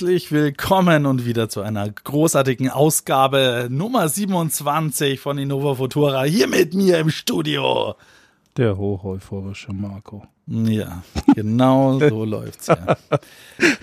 Herzlich willkommen und wieder zu einer großartigen Ausgabe Nummer 27 von Innova Futura hier mit mir im Studio. Der hocheuphorische Marco. Ja, genau so läuft's ja.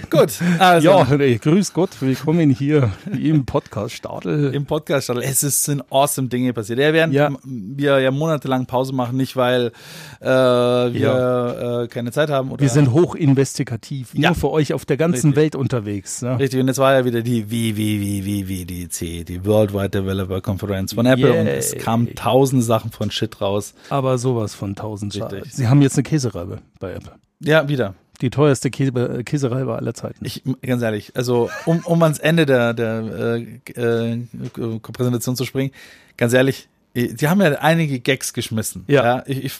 Gut, also Ja, grüß Gott, willkommen hier im Podcast Stadel. im Podcast es ist, sind awesome Dinge passiert. Ja, während Ja. wir ja monatelang Pause machen, nicht weil äh, wir äh, keine Zeit haben oder Wir sind hochinvestigativ, Ja. nur für euch auf der ganzen Richtig. Welt unterwegs. Ne? Richtig, und jetzt war ja wieder die WWWWDC, die Worldwide Developer Conference von Apple und es kamen tausende Sachen von Shit raus. Aber sowas von tausend. Richtig. Sie haben jetzt eine Käsereibe bei Apple. Ja, wieder. Die teuerste Käse Käsereibe aller Zeiten. Ich, ganz ehrlich, also um, um ans Ende der, der äh, äh, Präsentation zu springen, ganz ehrlich, äh, die haben ja einige Gags geschmissen. Ja. ich, ich,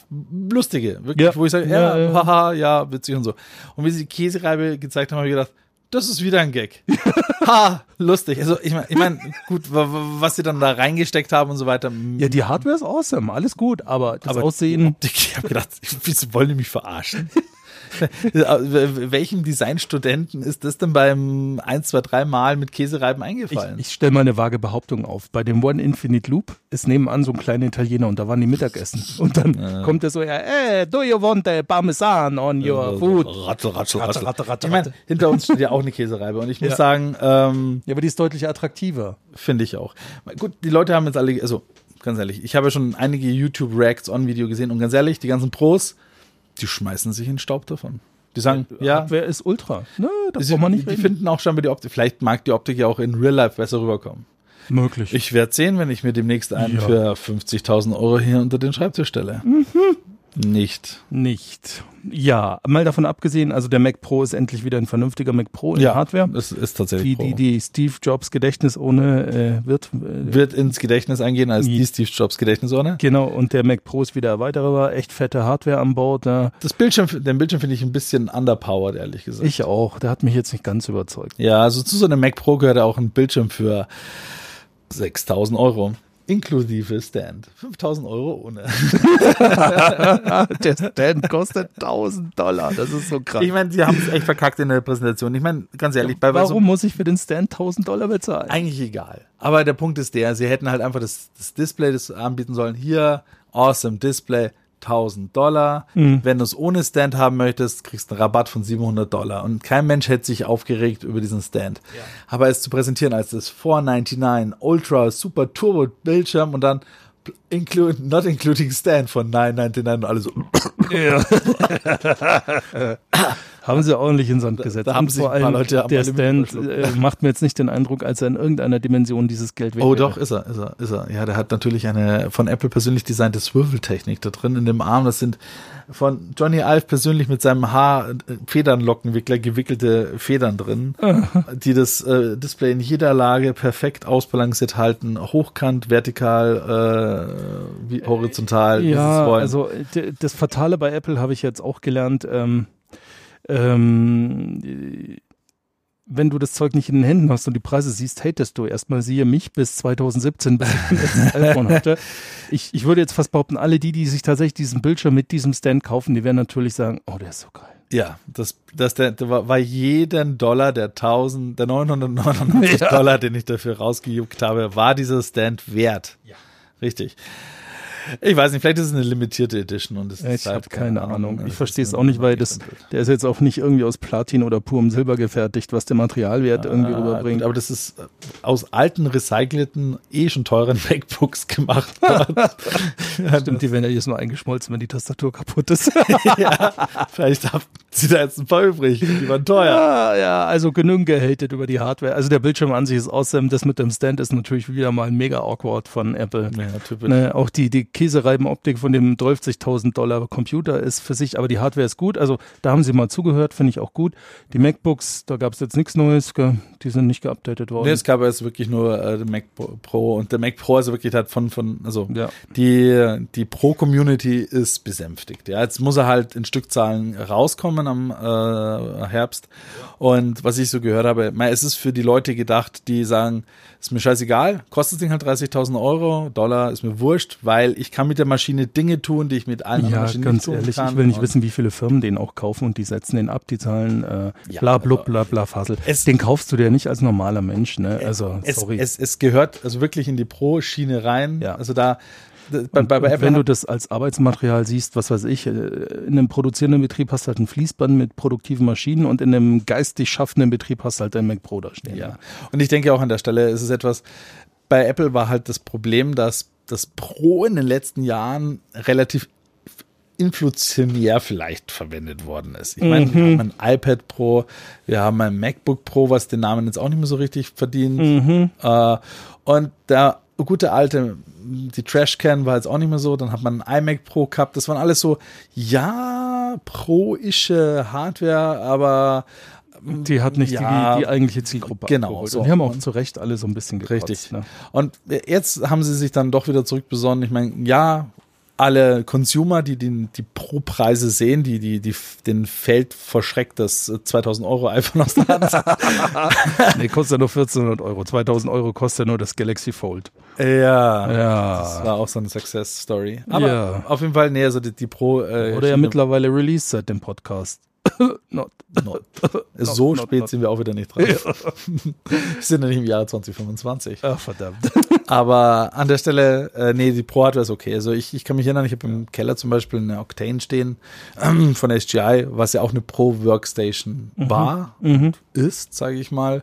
lustige, wirklich, Ja. wo ich sage, ja, Ja, ja. haha, ja, witzig und so. Und wie sie die Käsereibe gezeigt haben, habe ich gedacht, das ist wieder ein Gag. ha, lustig. Also ich meine, ich mein, gut, wa- wa- was sie dann da reingesteckt haben und so weiter. ja, die Hardware ist awesome, alles gut, aber das aber Aussehen. Ich habe gedacht, wieso wollen die mich verarschen? Welchem Designstudenten ist das denn beim 1, 2, 3 Mal mit Käsereiben Ich, eingefallen? ich stelle mal eine vage Behauptung auf. Bei dem One Infinite Loop ist nebenan so ein kleiner Italiener und da waren die Mittagessen. Und dann kommt er so, ja, hey, do you want a Parmesan on your food? Ratschel, ratschel, Ratze, ratschel. ratze, ratze, ich meine, hinter uns steht ja auch eine Käsereibe und ich muss Ja. sagen, ähm, Ja, aber die ist deutlich attraktiver. finde ich auch. Gut, die Leute haben jetzt alle, also ganz ehrlich, ich habe ja schon einige YouTube Reacts on Video gesehen und ganz ehrlich, die ganzen Pros, die schmeißen sich in den Staub davon. Die sagen, ja, Hardware ist Ultra. Ne, das braucht man nicht die reden. finden auch schon bei die Optik, vielleicht mag die Optik ja auch in Real Life besser rüberkommen. Möglich. Ich werde sehen, wenn ich mir demnächst einen Ja. für 50.000 Euro hier unter den Schreibtisch stelle. Mhm. Nicht. nicht. Ja, mal davon abgesehen, also der Mac Pro ist endlich wieder ein vernünftiger Mac Pro in Hardware. Es ist tatsächlich Pro. die, die Steve Jobs Gedächtnis ohne äh, wird. Äh, wird ins Gedächtnis eingehen als Ja. die Steve Jobs Gedächtnisorne. genau, und der Mac Pro ist wieder erweiterbar, echt fette Hardware an Bord. Ja. Das Bildschirm, den Bildschirm finde ich ein bisschen underpowered, ehrlich gesagt. Ich auch, der hat mich jetzt nicht ganz überzeugt. ja, also zu so einem Mac Pro gehört auch ein Bildschirm für 6000 Euro. Inklusive Stand. 5000 Euro ohne. der Stand kostet 1000 Dollar, das ist so krass. Ich meine, sie haben es echt verkackt in der Präsentation. Ich meine, ganz ehrlich, bei bei so Warum muss ich für den Stand 1000 Dollar bezahlen? eigentlich egal. Aber der Punkt ist der, sie hätten halt einfach das, das Display das anbieten sollen. Hier, awesome Display, 1000 Dollar. Wenn du es ohne Stand haben möchtest, kriegst du einen Rabatt von 700 Dollar. Und kein Mensch hätte sich aufgeregt über diesen Stand. Aber es zu präsentieren als das 499 Ultra Super Turbo Bildschirm und dann include, not including Stand von 999 und alle so. Haben sie ordentlich in Sand gesetzt. da haben Und sich vor allem Leute der Stand äh, macht mir jetzt nicht den Eindruck, als er in irgendeiner Dimension dieses Geld wert Oh wäre. doch, ist er, ist er, ist er. Ja, der hat natürlich eine von Apple persönlich designte Swivel-Technik da drin in dem Arm. Das sind von Johnny Ive persönlich mit seinem Haar äh, Federnlockenwickler gewickelte Federn drin, die das äh, Display in jeder Lage perfekt ausbalanciert halten, hochkant, vertikal, äh, wie horizontal. Ja, also das Fatale bei Apple habe ich jetzt auch gelernt. Ähm, ähm, äh, wenn du das Zeug nicht in den Händen hast und die Preise siehst, hatest du erstmal siehe mich bis 2017, bis ich das iPhone hatte. Ich, ich würde jetzt fast behaupten, alle die, die sich tatsächlich diesen Bildschirm mit diesem Stand kaufen, die werden natürlich sagen, oh, der ist so geil. Ja, das, das der, der war, war jeden Dollar der 1000, der 999 Ja. Dollar, den ich dafür rausgejuckt habe, war dieser Stand wert. Ja. Richtig. Ich weiß nicht, vielleicht ist es eine limitierte Edition und es ist Ich habe halt keine Ahnung. Ich Es verstehe es auch nicht, weil das, der ist jetzt auch nicht irgendwie aus Platin oder purem Silber gefertigt, was der Materialwert irgendwie Ah, rüberbringt. gut, aber das ist äh, aus alten, recycelten, eh schon teuren MacBooks gemacht. Stimmt, die werden ja jetzt nur eingeschmolzen, wenn die Tastatur kaputt ist. ja, vielleicht haben sie da jetzt ein paar übrig. Die waren teuer. Ja, ja, also genügend gehatet über die Hardware. Also der Bildschirm an sich ist awesome. Das mit dem Stand ist natürlich wieder mal mega awkward von Apple. Ja, typisch. Ne, auch die, die Käsereibenoptik von dem 12.000 Dollar Computer ist für sich, aber die Hardware ist gut. Also da haben sie mal zugehört, finde ich auch gut. Die MacBooks, da gab es jetzt nichts Neues, die sind nicht geupdatet worden. Nee, es gab jetzt wirklich nur äh, den Mac Pro und der Mac Pro also wirklich hat von, von also ja. die, die Pro-Community ist besänftigt. Ja, jetzt muss er halt in Stückzahlen rauskommen am äh, Herbst. Und was ich so gehört habe, es ist für die Leute gedacht, die sagen, ist mir scheißegal, kostet das Ding halt 30.000 Euro, Dollar, ist mir wurscht, weil ich kann mit der Maschine Dinge tun, die ich mit allen ja, Maschinen ganz nicht tun ehrlich, kann. Ich will nicht wissen, wie viele Firmen den auch kaufen und die setzen den ab, die zahlen äh, ja, bla blub, bla bla Fasel. Es, den kaufst du dir nicht als normaler Mensch, ne? Also, es, sorry. Es, es gehört also wirklich in die Pro-Schiene rein. Ja. Also da bei, bei, bei wenn du das als Arbeitsmaterial siehst, was weiß ich, äh, in einem produzierenden Betrieb hast du halt ein Fließband mit produktiven Maschinen und in einem geistig schaffenden Betrieb hast du halt ein Mac Pro da stehen. Ja. Und ich denke auch an der Stelle ist es etwas, bei Apple war halt das Problem, dass das Pro in den letzten Jahren relativ inflationär vielleicht verwendet worden ist. Ich meine, mhm. wir haben ein iPad Pro, wir haben ein MacBook Pro, was den Namen jetzt auch nicht mehr so richtig verdient. Mhm. Äh, und der gute alte, die Trashcan war jetzt auch nicht mehr so, dann hat man ein iMac Pro gehabt, das waren alles so, ja, pro-ische Hardware, aber die hat nicht ja, die, die eigentliche Zielgruppe genau, abgeholt. So. Und die haben auch zu Recht alle so ein bisschen gekotzt, Richtig. Ne? Und jetzt haben sie sich dann doch wieder zurückbesonnen. Ich meine, ja, alle Consumer, die den, die Pro-Preise sehen, die, die, die, den fällt verschreckt das 2000 Euro iPhone aus der Hand. nee, kostet ja nur 1400 Euro. 2000 Euro kostet ja nur das Galaxy Fold. Ja. Ja. Das war auch so eine Success Story. Aber ja. auf jeden Fall, nee, also die, die Pro. Äh, Oder ja mittlerweile released seit dem Podcast. not, not. So not, spät not, sind wir auch wieder nicht dran. Ja. wir sind ja nicht im Jahr 2025. Ach, verdammt. Aber an der Stelle, äh, nee, die Pro Hardware ist okay. Also ich, ich kann mich erinnern, ich habe im Keller zum Beispiel eine Octane stehen ähm, von SGI, was ja auch eine Pro Workstation mhm. war mhm. ist, sage ich mal.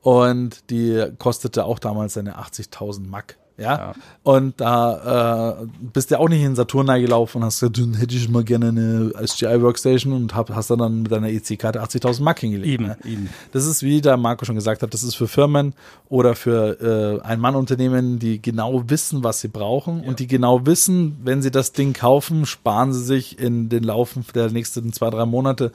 Und die kostete auch damals seine 80.000 Mac. Ja? ja. Und da äh, bist du auch nicht in Saturn gelaufen und hast gesagt, dann hätte ich mal gerne eine SGI Workstation und hab, hast dann mit deiner EC-Karte 80.000 Mark hingelegt. Eben, ne? eben. Das ist, wie der Marco schon gesagt hat, das ist für Firmen oder für äh, Ein-Mann-Unternehmen, die genau wissen, was sie brauchen ja. und die genau wissen, wenn sie das Ding kaufen, sparen sie sich in den Laufen der nächsten zwei, drei Monate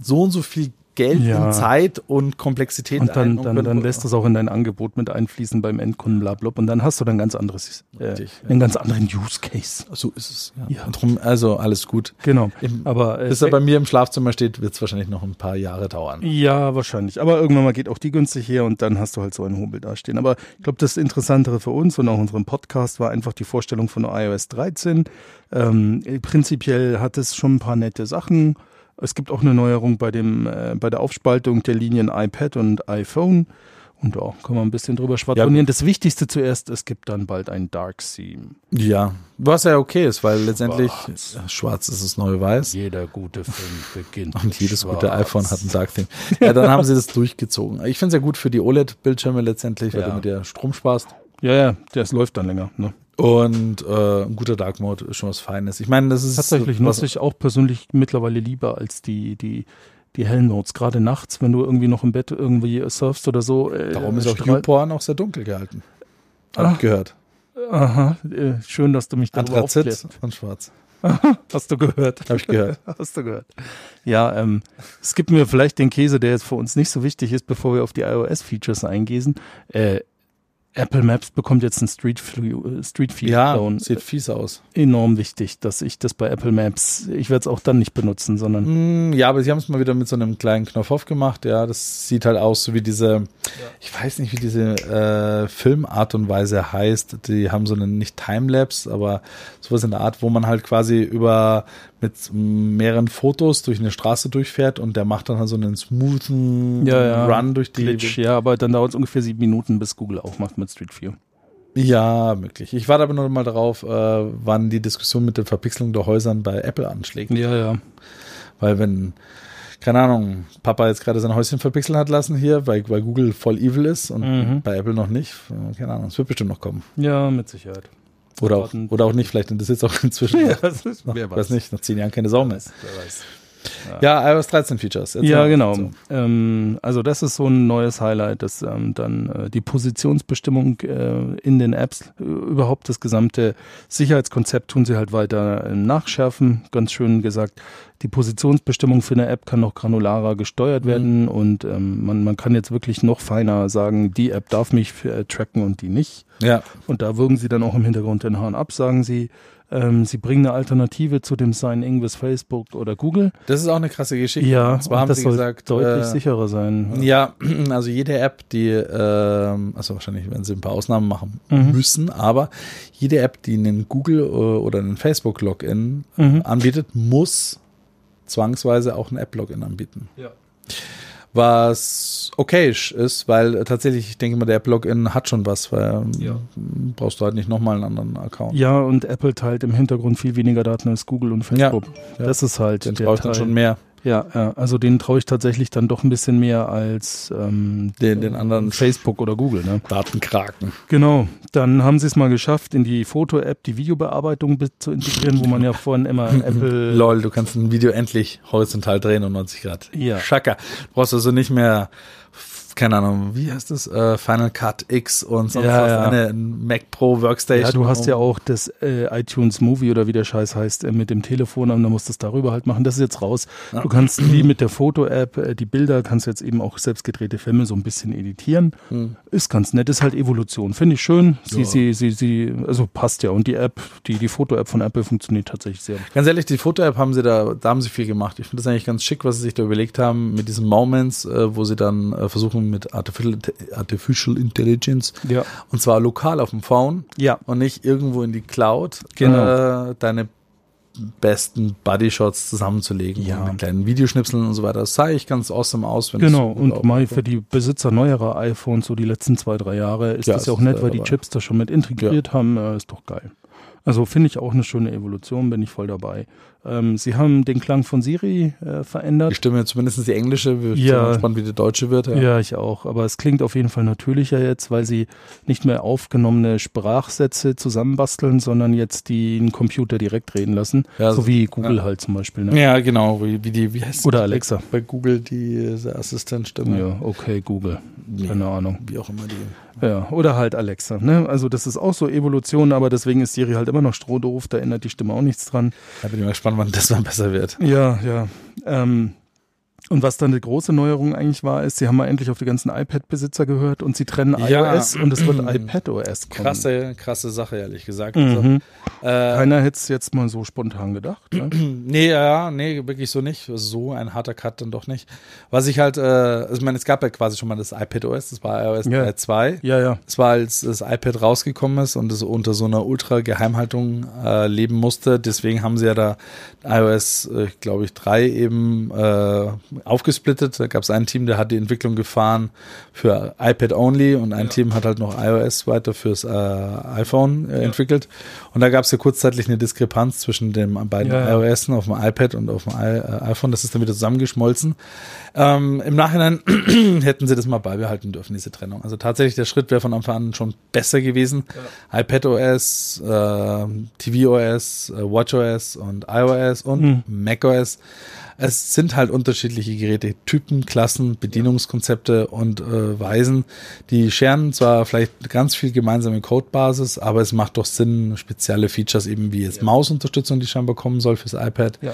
so und so viel Geld ja. und Zeit und Komplexität und dann, dann, dann lässt das auch in dein Angebot mit einfließen beim Endkunden, bla, bla, und dann hast du dann ganz anderes, äh, einen ganz anderen Use Case. So ist es. Ja. ja. Drum, also alles gut. Genau. Im, Aber äh, bis er bei mir im Schlafzimmer steht, wird es wahrscheinlich noch ein paar Jahre dauern. Ja, wahrscheinlich. Aber irgendwann mal geht auch die günstig her und dann hast du halt so einen Hobel dastehen. Aber ich glaube, das Interessantere für uns und auch unserem Podcast war einfach die Vorstellung von iOS 13. Ähm, prinzipiell hat es schon ein paar nette Sachen. Es gibt auch eine Neuerung bei, dem, äh, bei der Aufspaltung der Linien iPad und iPhone. Und da kann man ein bisschen drüber schwadronieren. Ja. Das Wichtigste zuerst, es gibt dann bald ein Dark Theme. Ja, was ja okay ist, weil letztendlich schwarz, schwarz ist das neue Weiß. Jeder gute Film beginnt. Und jedes schwarz. gute iPhone hat ein Dark Theme. Ja, dann haben sie das durchgezogen. Ich finde es ja gut für die OLED-Bildschirme letztendlich, weil ja. du mit der Strom sparst. Ja, ja, das läuft dann länger. Ne? Und äh, ein guter Dark Mode ist schon was Feines. Ich meine, das ist tatsächlich nutze ich auch persönlich mittlerweile lieber als die die die hellen Modes. Gerade nachts, wenn du irgendwie noch im Bett irgendwie surfst oder so. Äh, Darum ist auch YouPorn auch sehr dunkel gehalten. Hab ich ah. gehört. Aha, äh, schön, dass du mich darüber Anthrazit und schwarz. Hast du gehört? Habe ich gehört. Hast du gehört. Ja, ähm, es gibt mir vielleicht den Käse, der jetzt für uns nicht so wichtig ist, bevor wir auf die iOS-Features eingehen. Äh, Apple Maps bekommt jetzt ein Street View, äh, Street View ja, Clone. sieht fies aus. Enorm wichtig, dass ich das bei Apple Maps, ich werde es auch dann nicht benutzen, sondern. Mm, ja, aber sie haben es mal wieder mit so einem kleinen Knopf aufgemacht. Ja, das sieht halt aus so wie diese, ja. ich weiß nicht, wie diese äh, Filmart und Weise heißt. Die haben so einen nicht Timelapse, aber sowas in der Art, wo man halt quasi über mit mehreren Fotos durch eine Straße durchfährt und der macht dann halt so einen smoothen ja, ja. Run durch die. Glitch, ja, aber dann dauert es ungefähr sieben Minuten, bis Google auch macht mit Street View. Ja, möglich. Ich warte aber noch mal darauf, äh, wann die Diskussion mit der Verpixelung der Häusern bei Apple anschlägt. Ja, ja. Weil wenn, keine Ahnung, Papa jetzt gerade sein Häuschen verpixeln hat lassen hier, weil, weil Google voll evil ist und mhm. bei Apple noch nicht, keine Ahnung, es wird bestimmt noch kommen. Ja, mit Sicherheit. Oder auch, oder auch nicht, vielleicht interessiert es auch inzwischen. Ja, das ist, wer weiß. weiß nicht, nach zehn Jahren keine Sau mehr. Wer weiß. Ja, iOS 13 Features. Erzähl Ja, genau. dazu. Ähm, also das ist so ein neues Highlight, dass ähm, dann äh, die Positionsbestimmung äh, in den Apps, äh, überhaupt das gesamte Sicherheitskonzept tun sie halt weiter äh, nachschärfen. Ganz schön gesagt, die Positionsbestimmung für eine App kann noch granularer gesteuert werden und ähm, man, man kann jetzt wirklich noch feiner sagen, die App darf mich äh, tracken und die nicht. Ja, Und da würgen sie dann auch im Hintergrund den Hahn ab, sagen sie. Ähm, sie bringen eine Alternative zu dem Sign-In with Facebook oder Google. das ist auch eine krasse Geschichte. Ja, und zwar haben das sie soll gesagt, deutlich äh, sicherer sein. Ja, also jede App, die, ähm, also wahrscheinlich werden sie ein paar Ausnahmen machen Mhm. müssen, aber jede App, die einen Google äh, oder einen Facebook-Login Mhm. anbietet, muss zwangsweise auch ein App-Login anbieten. Ja. Was okay ist, weil tatsächlich, ich denke mal, der App-Login hat schon was, weil Ja. ähm, brauchst du halt nicht nochmal einen anderen Account. Ja, und Apple teilt im Hintergrund viel weniger Daten als Google und Facebook. Ja. Das ist halt Den der brauchst Teil. schon mehr. Ja, ja, also den traue ich tatsächlich dann doch ein bisschen mehr als ähm, Den, den anderen Facebook oder Google. Ne? Datenkraken. Genau, dann haben sie es mal geschafft, in die Foto-App die Videobearbeitung zu integrieren, wo man ja vorhin immer Apple Lol, du kannst ein Video endlich horizontal drehen um 90 Grad. Ja. Schaka. Du brauchst also nicht mehr, keine Ahnung, wie heißt das? Äh, Final Cut X und sonst Ja, was. ja. Eine Mac Pro Workstation. Ja, du hast ja auch das äh, iTunes Movie oder wie der Scheiß heißt äh, mit dem Telefon und dann musst du es darüber halt machen. Das ist jetzt raus. Ja. Du kannst wie mit der Foto-App äh, die Bilder, kannst jetzt eben auch selbstgedrehte Filme so ein bisschen editieren. Hm. Ist ganz nett, ist halt Evolution. Finde ich schön. Sie, sie, sie, sie, also passt ja. Und die App, die, die Foto-App von Apple funktioniert tatsächlich sehr. Ganz ehrlich, die Foto-App haben sie da, da haben sie viel gemacht. Ich finde das eigentlich ganz schick, was sie sich da überlegt haben mit diesen Moments, äh, wo sie dann äh, mit Artificial, Artificial Intelligence Ja. und zwar lokal auf dem Phone Ja. und nicht irgendwo in die Cloud Genau. äh, deine besten Bodyshots zusammenzulegen Ja. mit kleinen Videoschnipseln und so weiter. Das sah ich ganz awesome aus. Wenn Genau, und mal für die Besitzer neuerer iPhones, so die letzten zwei, drei Jahre, ist Ja, das ja auch nett, weil die dabei. Chips da schon mit integriert haben. Äh, ist doch geil. Also finde ich auch eine schöne Evolution, bin ich voll dabei. Ähm, sie haben den Klang von Siri äh, Die verändert. Stimme, zumindest die englische, wir Ja. sind gespannt, wie die deutsche wird. Ja. ich auch. Aber es klingt auf jeden Fall natürlicher jetzt, weil sie nicht mehr aufgenommene Sprachsätze zusammenbasteln, sondern jetzt den Computer direkt reden lassen. Ja, so wie Google ja. halt zum Beispiel. Ne? Ja, genau, wie, wie die, wie heißt Oder die Alexa. Bei Google die äh, Assistentstimme. Ja, okay, Google. Keine Ahnung. Wie auch immer die. Ja, oder halt Alexa. Ne? Also das ist auch so Evolution, aber deswegen ist Siri halt immer noch strohdoof, da ändert die Stimme auch nichts dran. Da bin ich mal gespannt, wann das mal besser wird. Ja, ja. Ähm, und was dann die große Neuerung eigentlich war, ist, sie haben mal endlich auf die ganzen iPad-Besitzer gehört und sie trennen Ja. iOS und es wird iPadOS kommen. Krasse, krasse Sache, ehrlich gesagt. Also, Mhm. äh, Keiner hätte es jetzt mal so spontan gedacht. Ne? nee, ja, nee, wirklich so nicht. So ein harter Cut dann doch nicht. Was ich halt, äh, also ich meine, es gab ja quasi schon mal das iPad OS, das war iOS Ja. 3.2. Ja, ja. Es war, als das iPad rausgekommen ist und es unter so einer Ultra-Geheimhaltung äh, leben musste. Deswegen haben sie ja da iOS, äh, glaube ich, 3 eben äh, aufgesplittet. Da gab es ein Team, der hat die Entwicklung gefahren für iPad only und ein Team hat halt noch iOS weiter fürs äh, iPhone äh, entwickelt. Und da gab es ja kurzzeitig eine Diskrepanz zwischen den beiden Ja, ja. iOS auf dem iPad und auf dem I äh, iPhone. Das ist dann wieder zusammengeschmolzen. Ähm, Im Nachhinein hätten sie das mal beibehalten dürfen, diese Trennung. Also tatsächlich, der Schritt wäre von Anfang an schon besser gewesen. iPadOS, äh, tvOS, äh, WatchOS und iOS und Mhm. macOS. Es sind halt unterschiedliche Geräte, Typen, Klassen, Bedienungskonzepte und äh, Weisen. Die scheren zwar vielleicht ganz viel gemeinsame Codebasis, aber es macht doch Sinn, spezielle Features eben wie jetzt Mausunterstützung, die scheinbar kommen soll fürs iPad. Ja.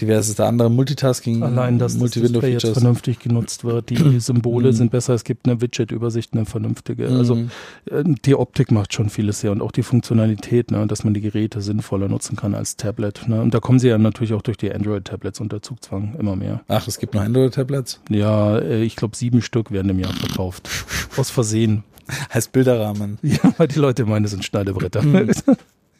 diverses der andere Multitasking, Allein, dass das Display jetzt vernünftig genutzt wird. Die Symbole Mhm. sind besser. Es gibt eine Widget-Übersicht, eine vernünftige. Also Mhm. äh, die Optik macht schon vieles her und auch die Funktionalität, ne, dass man die Geräte sinnvoller nutzen kann als Tablet. Ne. Und da kommen sie ja natürlich auch durch die Android-Tablets unter Zugzwang immer mehr. Ach, es gibt noch Android-Tablets. Ja, äh, ich glaube, sieben Stück werden im Jahr verkauft. Aus Versehen. Heißt Bilderrahmen. Ja, weil die Leute meinen, das sind Schneidebretter. Mhm.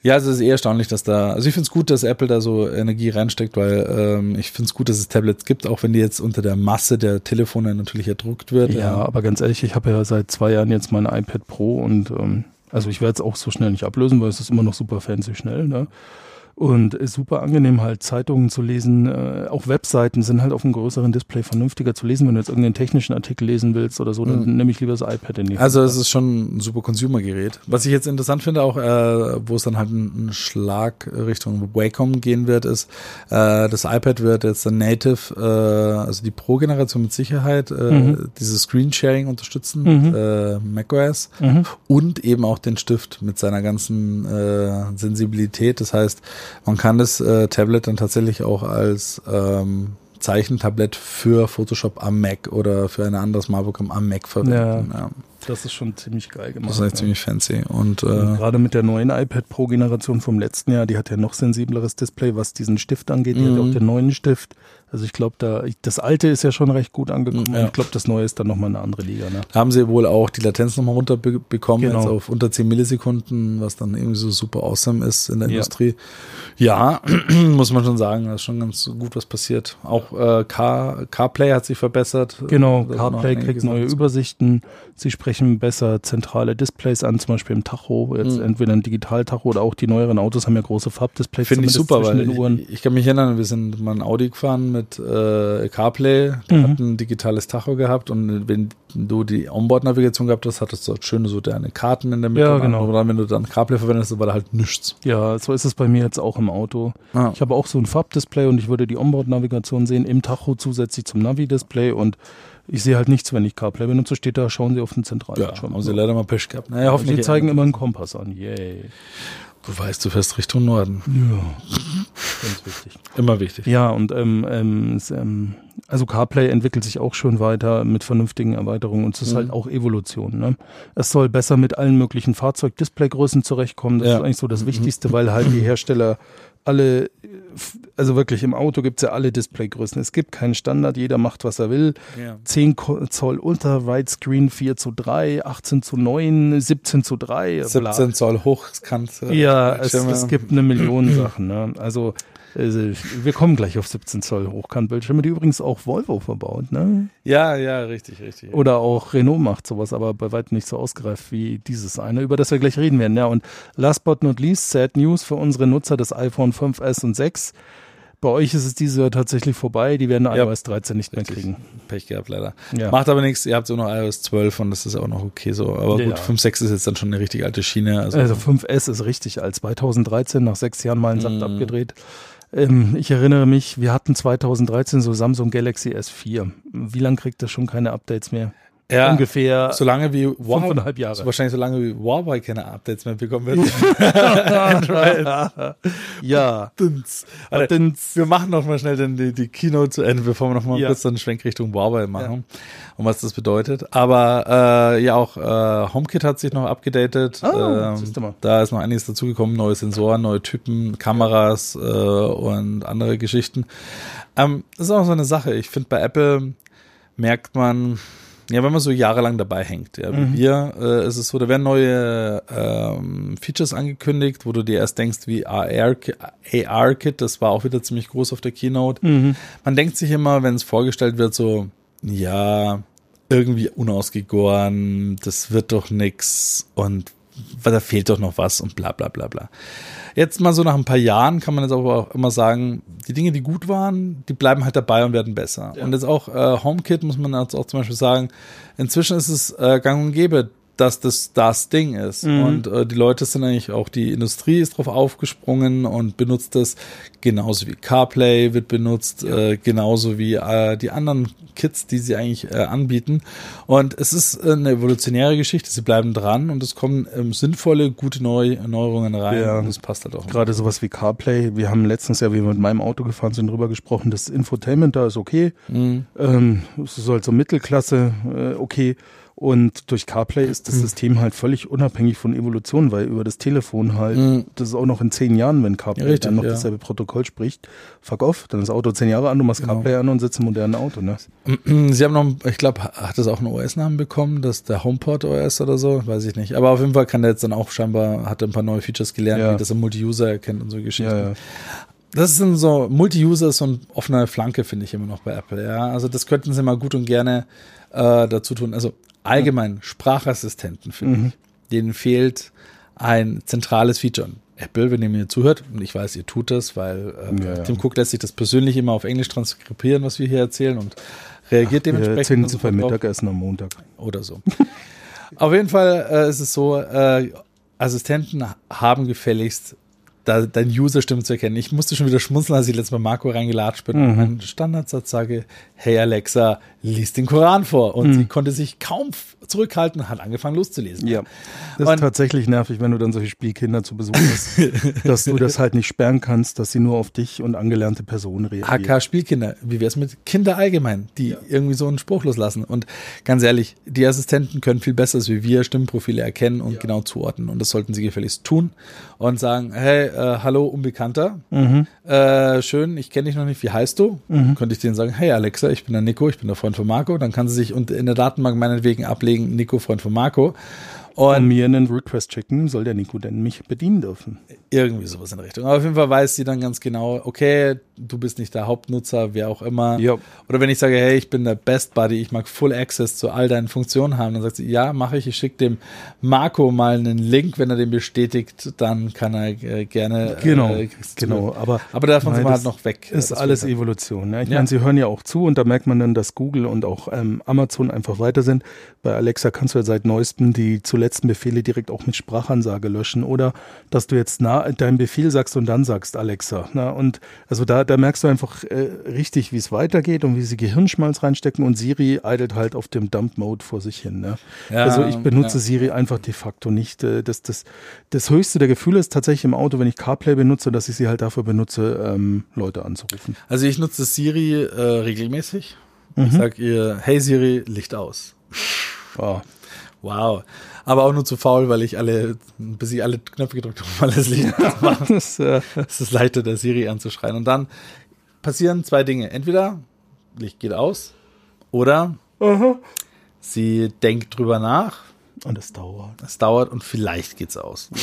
Ja, also es ist eher erstaunlich, dass da, also ich finde es gut, dass Apple da so Energie reinsteckt, weil ähm, ich finde es gut, dass es Tablets gibt, auch wenn die jetzt unter der Masse der Telefone natürlich erdrückt wird. Ja, aber ganz ehrlich, ich habe ja seit zwei Jahren jetzt mein iPad Pro und ähm, also ich werde es auch so schnell nicht ablösen, weil es ist immer noch super fancy schnell. Ne? Und ist super angenehm halt Zeitungen zu lesen, äh, auch Webseiten sind halt auf einem größeren Display vernünftiger zu lesen. Wenn du jetzt irgendeinen technischen Artikel lesen willst oder so, dann nehme ich lieber das iPad in die Also es ist schon ein super Consumer-Gerät. Was ich jetzt interessant finde, auch äh, wo es dann halt einen Schlag Richtung Wacom gehen wird, ist, äh, das iPad wird jetzt ein Native, äh, also die Pro-Generation mit Sicherheit, äh, Mhm. dieses Screen-Sharing unterstützen, Mhm. äh, macOS Mhm. und eben auch den Stift mit seiner ganzen äh, Sensibilität. Das heißt, man kann das äh, Tablet dann tatsächlich auch als ähm, Zeichentablett für Photoshop am Mac oder für ein anderes Malprogramm am Mac verwenden. Ja. Das ist schon ziemlich geil gemacht. Das ist echt ja. ziemlich fancy. Und Und äh, Gerade mit der neuen iPad Pro Generation vom letzten Jahr, die hat ja noch sensibleres Display, was diesen Stift angeht. Die hat Mhm. auch den neuen Stift. Also ich glaube, da das alte ist ja schon recht gut angekommen. Ja. Und Ich glaube, das neue ist dann nochmal eine andere Liga. Ne? haben sie wohl auch die Latenz nochmal runterbekommen, Genau. jetzt auf unter 10 Millisekunden, was dann irgendwie so super awesome ist in der Ja. Industrie. Ja, muss man schon sagen, da ist schon ganz gut was passiert. Auch äh, Car, CarPlay hat sich verbessert. Genau, CarPlay kriegt neue. Übersichten. Sie sprechen besser zentrale Displays an, zum Beispiel im Tacho. Jetzt Mhm. entweder ein Digital-Tacho oder auch die neueren Autos haben ja große Farbdisplays. Finde ich super, weil den Uhren. ich, ich kann mich erinnern, wir sind mal ein Audi gefahren mit äh, CarPlay, der Mhm. hat ein digitales Tacho gehabt und wenn du die Onboard-Navigation gehabt hast, hattest du dort schöne so deine Karten in der Mitte. Ja, und genau. dann, wenn du dann CarPlay verwendest, war da halt nichts. Ja, so ist es bei mir jetzt auch im Auto. Ah. Ich habe auch so ein Farbdisplay und ich würde die Onboard-Navigation sehen im Tacho zusätzlich zum Navi-Display und ich sehe halt nichts, wenn ich CarPlay benutze. Steht da, schauen Sie auf den Ja, Zentralbildschirm. haben sie leider mal Pech gehabt. Naja, Sie hoffentlich. zeigen immer einen Kompass an. Yay. Du weißt, du fährst Richtung Norden. Ja, ganz wichtig. Immer wichtig. Ja, und ähm, ähm, es, ähm, also CarPlay entwickelt sich auch schon weiter mit vernünftigen Erweiterungen und es ist Mhm. halt auch Evolution. Ne? Es soll besser mit allen möglichen Fahrzeug-Displaygrößen zurechtkommen. Das Ja. ist eigentlich so das Mhm. Wichtigste, weil halt die Hersteller alle, also wirklich im Auto gibt's ja alle Displaygrößen. Es gibt keinen Standard, jeder macht, was er will. Ja. 10 Ko- Zoll Ultra Widescreen 4 zu 3, 18 zu 9, 17 zu 3. bla. 17 Zoll hochkant. Ja, es, es gibt eine Million Sachen. Ne? Also äh, wir kommen gleich auf 17 Zoll Hochkantbildschirme, die übrigens auch Volvo verbaut. Ne? Ja, ja, richtig, richtig. Oder auch Renault macht sowas, aber bei weitem nicht so ausgereift wie dieses eine, über das wir gleich reden werden. Ja, und last but not least, sad news für unsere Nutzer des iPhone 5S und 6. Bei euch ist es dieses Jahr tatsächlich vorbei. Die werden Ja. iOS 13 nicht mehr Richtig. kriegen. Pech gehabt, leider. Ja. Macht aber nichts, ihr habt so noch iOS 12 und das ist auch noch okay so. Aber Ja, gut, ja. 5, 6 ist jetzt dann schon eine richtig alte Schiene. Also, Also 5S ist richtig alt. 2013 nach sechs Jahren mal einen Saft Mhm. abgedreht. Ähm, ich erinnere mich, wir hatten 2013 so Samsung Galaxy S4. Wie lange kriegt das schon keine Updates mehr? Ja, Ungefähr so lange wie Huawei, fünfeinhalb Jahre. so wahrscheinlich so lange wie Huawei keine Updates mehr bekommen wird. ja. Dünz. Warte, Dünz. wir machen noch mal schnell den, die, die Keynote zu Ende, bevor wir noch mal Ja. kurz einen Schwenk Richtung Huawei machen und was das bedeutet. Aber äh, ja, auch äh, HomeKit hat sich noch abgedatet. Ah, ähm, da ist noch einiges dazugekommen, neue Sensoren, neue Typen, Kameras äh, und andere Geschichten. Ähm, das ist auch so eine Sache. Ich finde, bei Apple merkt man, ja, wenn man so jahrelang dabei hängt, ja, Mhm. wir, äh, ist es so, da werden neue ähm, Features angekündigt, wo du dir erst denkst, wie AR, AR-Kit, das war auch wieder ziemlich groß auf der Keynote. Mhm. Man denkt sich immer, wenn es vorgestellt wird, so, ja, irgendwie unausgegoren, das wird doch nix und da fehlt doch noch was und bla bla bla bla. Jetzt mal so nach ein paar Jahren kann man jetzt aber auch immer sagen, die Dinge, die gut waren, die bleiben halt dabei und werden besser. Und jetzt auch äh, HomeKit muss man jetzt auch zum Beispiel sagen, inzwischen ist es äh, gang und gäbe, dass das das Ding ist. Mhm. Und äh, die Leute sind eigentlich auch, die Industrie ist drauf aufgesprungen und benutzt das genauso wie CarPlay wird benutzt, äh, genauso wie äh, die anderen Kits, die sie eigentlich äh, anbieten. Und es ist äh, eine evolutionäre Geschichte, sie bleiben dran und es kommen ähm, sinnvolle, gute Neu Neuerungen rein Ja. und das passt halt auch. Gerade sowas wie CarPlay. Wir haben letztens ja, wie wir mit meinem Auto gefahren sind, drüber gesprochen. Das Infotainment da ist okay. Mhm. Ähm, es ist halt so Mittelklasse äh, okay. Und durch CarPlay ist das System halt völlig unabhängig von Evolution, weil über das Telefon halt, Mhm. das ist auch noch in zehn Jahren, wenn CarPlay Ja, richtig, dann noch ja. dasselbe Protokoll spricht. Fuck off, dann ist das Auto zehn Jahre an, du machst Genau. CarPlay an und sitzt im modernen Auto, ne? Sie haben noch, ich glaube, hat das auch einen OS-Namen bekommen, das ist der HomePod OS oder so, weiß ich nicht. Aber auf jeden Fall kann der jetzt dann auch scheinbar, hat er ein paar neue Features gelernt, Ja. wie das er Multi-User erkennt und so Geschichten. Das sind so, Multi-User ist so eine offene Flanke, finde ich immer noch bei Apple, ja. Also das könnten sie mal gut und gerne äh, dazu tun. Also allgemein Sprachassistenten, finde Mhm. ich. Denen fehlt ein zentrales Feature. Apple, wenn ihr mir zuhört, und ich weiß, ihr tut das, weil äh, Ja, ja. Tim Cook lässt sich das persönlich immer auf Englisch transkribieren, was wir hier erzählen und reagiert Wir dementsprechend. erzählen und uns so beim. Mittagessen am Montag. oder so. Auf jeden Fall äh, ist es so, äh, Assistenten haben gefälligst da, deine User-Stimme zu erkennen. Ich musste schon wieder schmunzeln, als ich letztes Mal Marco reingelatscht bin und meinen Standardsatz sage, hey Alexa, lies den Koran vor. Und sie konnte sich kaum zurückhalten und hat angefangen loszulesen. Ja. Das Und- ist tatsächlich nervig, wenn du dann solche Spielkinder zu Besuch hast, dass du das halt nicht sperren kannst, dass sie nur auf dich und angelernte Personen reagieren. HK Spielkinder, wie wär's mit Kinder allgemein, die irgendwie so einen Spruch loslassen. Und ganz ehrlich, die Assistenten können viel besser als wir Stimmprofile erkennen und genau zuordnen. Und das sollten sie gefälligst tun und sagen, hey, äh, hallo Unbekannter, äh, schön, ich kenne dich noch nicht, wie heißt du? Könnte ich denen sagen, hey Alexa, ich bin der Nico, ich bin der Freund von Marco. Dann kann sie sich in der Datenbank meinetwegen ablegen, Nico, Freund von Marco. Von Und mir einen Request schicken, soll der Nico denn mich bedienen dürfen? irgendwie sowas in der Richtung. Aber auf jeden Fall weiß sie dann ganz genau, okay, du bist nicht der Hauptnutzer, wer auch immer. Ja. Oder wenn ich sage, hey, ich bin der Best Buddy, ich mag Full Access zu all deinen Funktionen haben, dann sagt sie, ja, mache ich. Ich schicke dem Marco mal einen Link, wenn er den bestätigt, dann kann er äh, gerne. Genau, äh, genau. Aber, Aber davon Nein, sind wir halt noch weg. ist Das alles wird- Evolution. Ja. Ich Ja. meine, sie hören ja auch zu und da merkt man dann, dass Google und auch ähm, Amazon einfach weiter sind. Bei Alexa kannst du ja seit neuestem die zuletzten Befehle direkt auch mit Sprachansage löschen oder dass du jetzt na, deinen Befehl sagst und dann sagst Alexa. Na, und also da, da merkst du einfach äh, richtig, wie es weitergeht und wie sie Gehirnschmalz reinstecken und Siri eidelt halt auf dem Dump-Mode vor sich hin. Ne? Ja, also ich benutze ja. Siri einfach de facto nicht. Äh, Das, das, das höchste der Gefühle ist tatsächlich im Auto, wenn ich CarPlay benutze, dass ich sie halt dafür benutze, ähm, Leute anzurufen. Also ich nutze Siri äh, regelmäßig. Mhm. Ich sag ihr, hey Siri, Licht aus. Ah, Wow. Aber auch nur zu faul, weil ich alle, bis ich alle Knöpfe gedrückt habe, um alles Licht anzumachen. das, äh, Es ist leichter, der Siri anzuschreien. Und dann passieren zwei Dinge. Entweder Licht geht aus oder sie denkt drüber nach. Und es dauert. Es dauert und vielleicht geht's aus.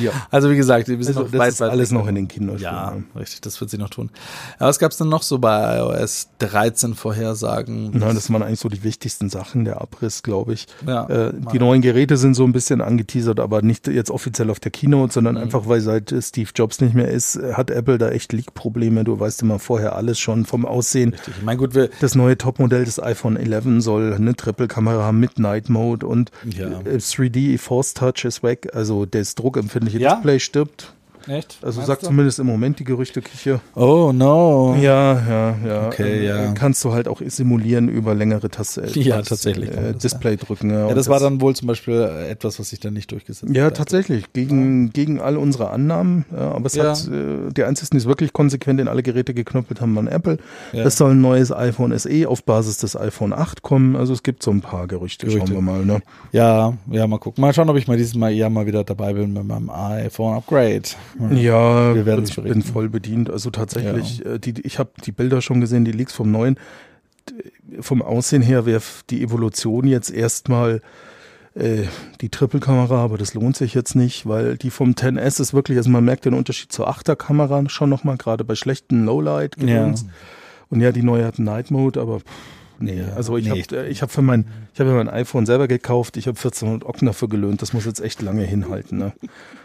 Ja. Also wie gesagt, wir sind Also noch das weit, ist weit alles noch in den Kinderschuhen. Ja, richtig, das wird sie noch tun. Aber was gab's denn noch so bei iOS 13 Vorhersagen? Na, das waren eigentlich so die wichtigsten Sachen, der Abriss, glaube ich. Ja. äh, die neuen Geräte sind so ein bisschen angeteasert, aber nicht jetzt offiziell auf der Keynote, sondern Mhm. einfach, weil seit Steve Jobs nicht mehr ist, hat Apple da echt Leak-Probleme. Du weißt immer vorher alles schon vom Aussehen. ich meine, gut, wir, Das neue Topmodell des iPhone 11 soll eine Triple-Kamera haben mit Night Mode und Ja. äh, 3D Force Touch ist weg. Also das druckempfindliche Ja? Display stirbt. Echt? Also Meinst sagt du? zumindest im Moment die Gerüchteküche. Oh no. Ja, ja, ja. Okay, Äh, ja. Kannst du halt auch simulieren über längere Taste. Ja, Taste- tatsächlich Äh, das, ja. Display drücken. Ja, Ja, das war dann wohl zum Beispiel äh, etwas, was sich dann nicht durchgesetzt Ja, hat. tatsächlich. Gegen, gegen all unsere Annahmen. Ja, aber es Ja. hat, äh, die einzigen, die es wirklich konsequent in alle Geräte geknüppelt haben, waren Apple. Ja. Es soll ein neues iPhone SE auf Basis des iPhone 8 kommen. Also es gibt so ein paar Gerüchte. Gerüchte. Schauen wir mal. Ne? Ja, ja, mal gucken. Mal schauen, ob ich mal dieses Mal eher mal wieder dabei bin mit meinem iPhone Upgrade. Ja, Wir werden's ich berichten. bin voll bedient. Also tatsächlich, äh, die, ich habe die Bilder schon gesehen, die Leaks vom neuen. Vom Aussehen her wäre die Evolution jetzt erstmal äh, die Triple-Kamera, aber das lohnt sich jetzt nicht, weil die vom 10S ist wirklich, also man merkt den Unterschied zur 8er-Kamera schon nochmal, gerade bei schlechten Lowlight. Ja. Und ja, die neue hat Night Mode, aber pff, nee, Ja, also ich nee. habe ich hab für mein ich habe mein iPhone selber gekauft, ich habe 1400 Ocken dafür gelöhnt, das muss jetzt echt lange hinhalten, ne?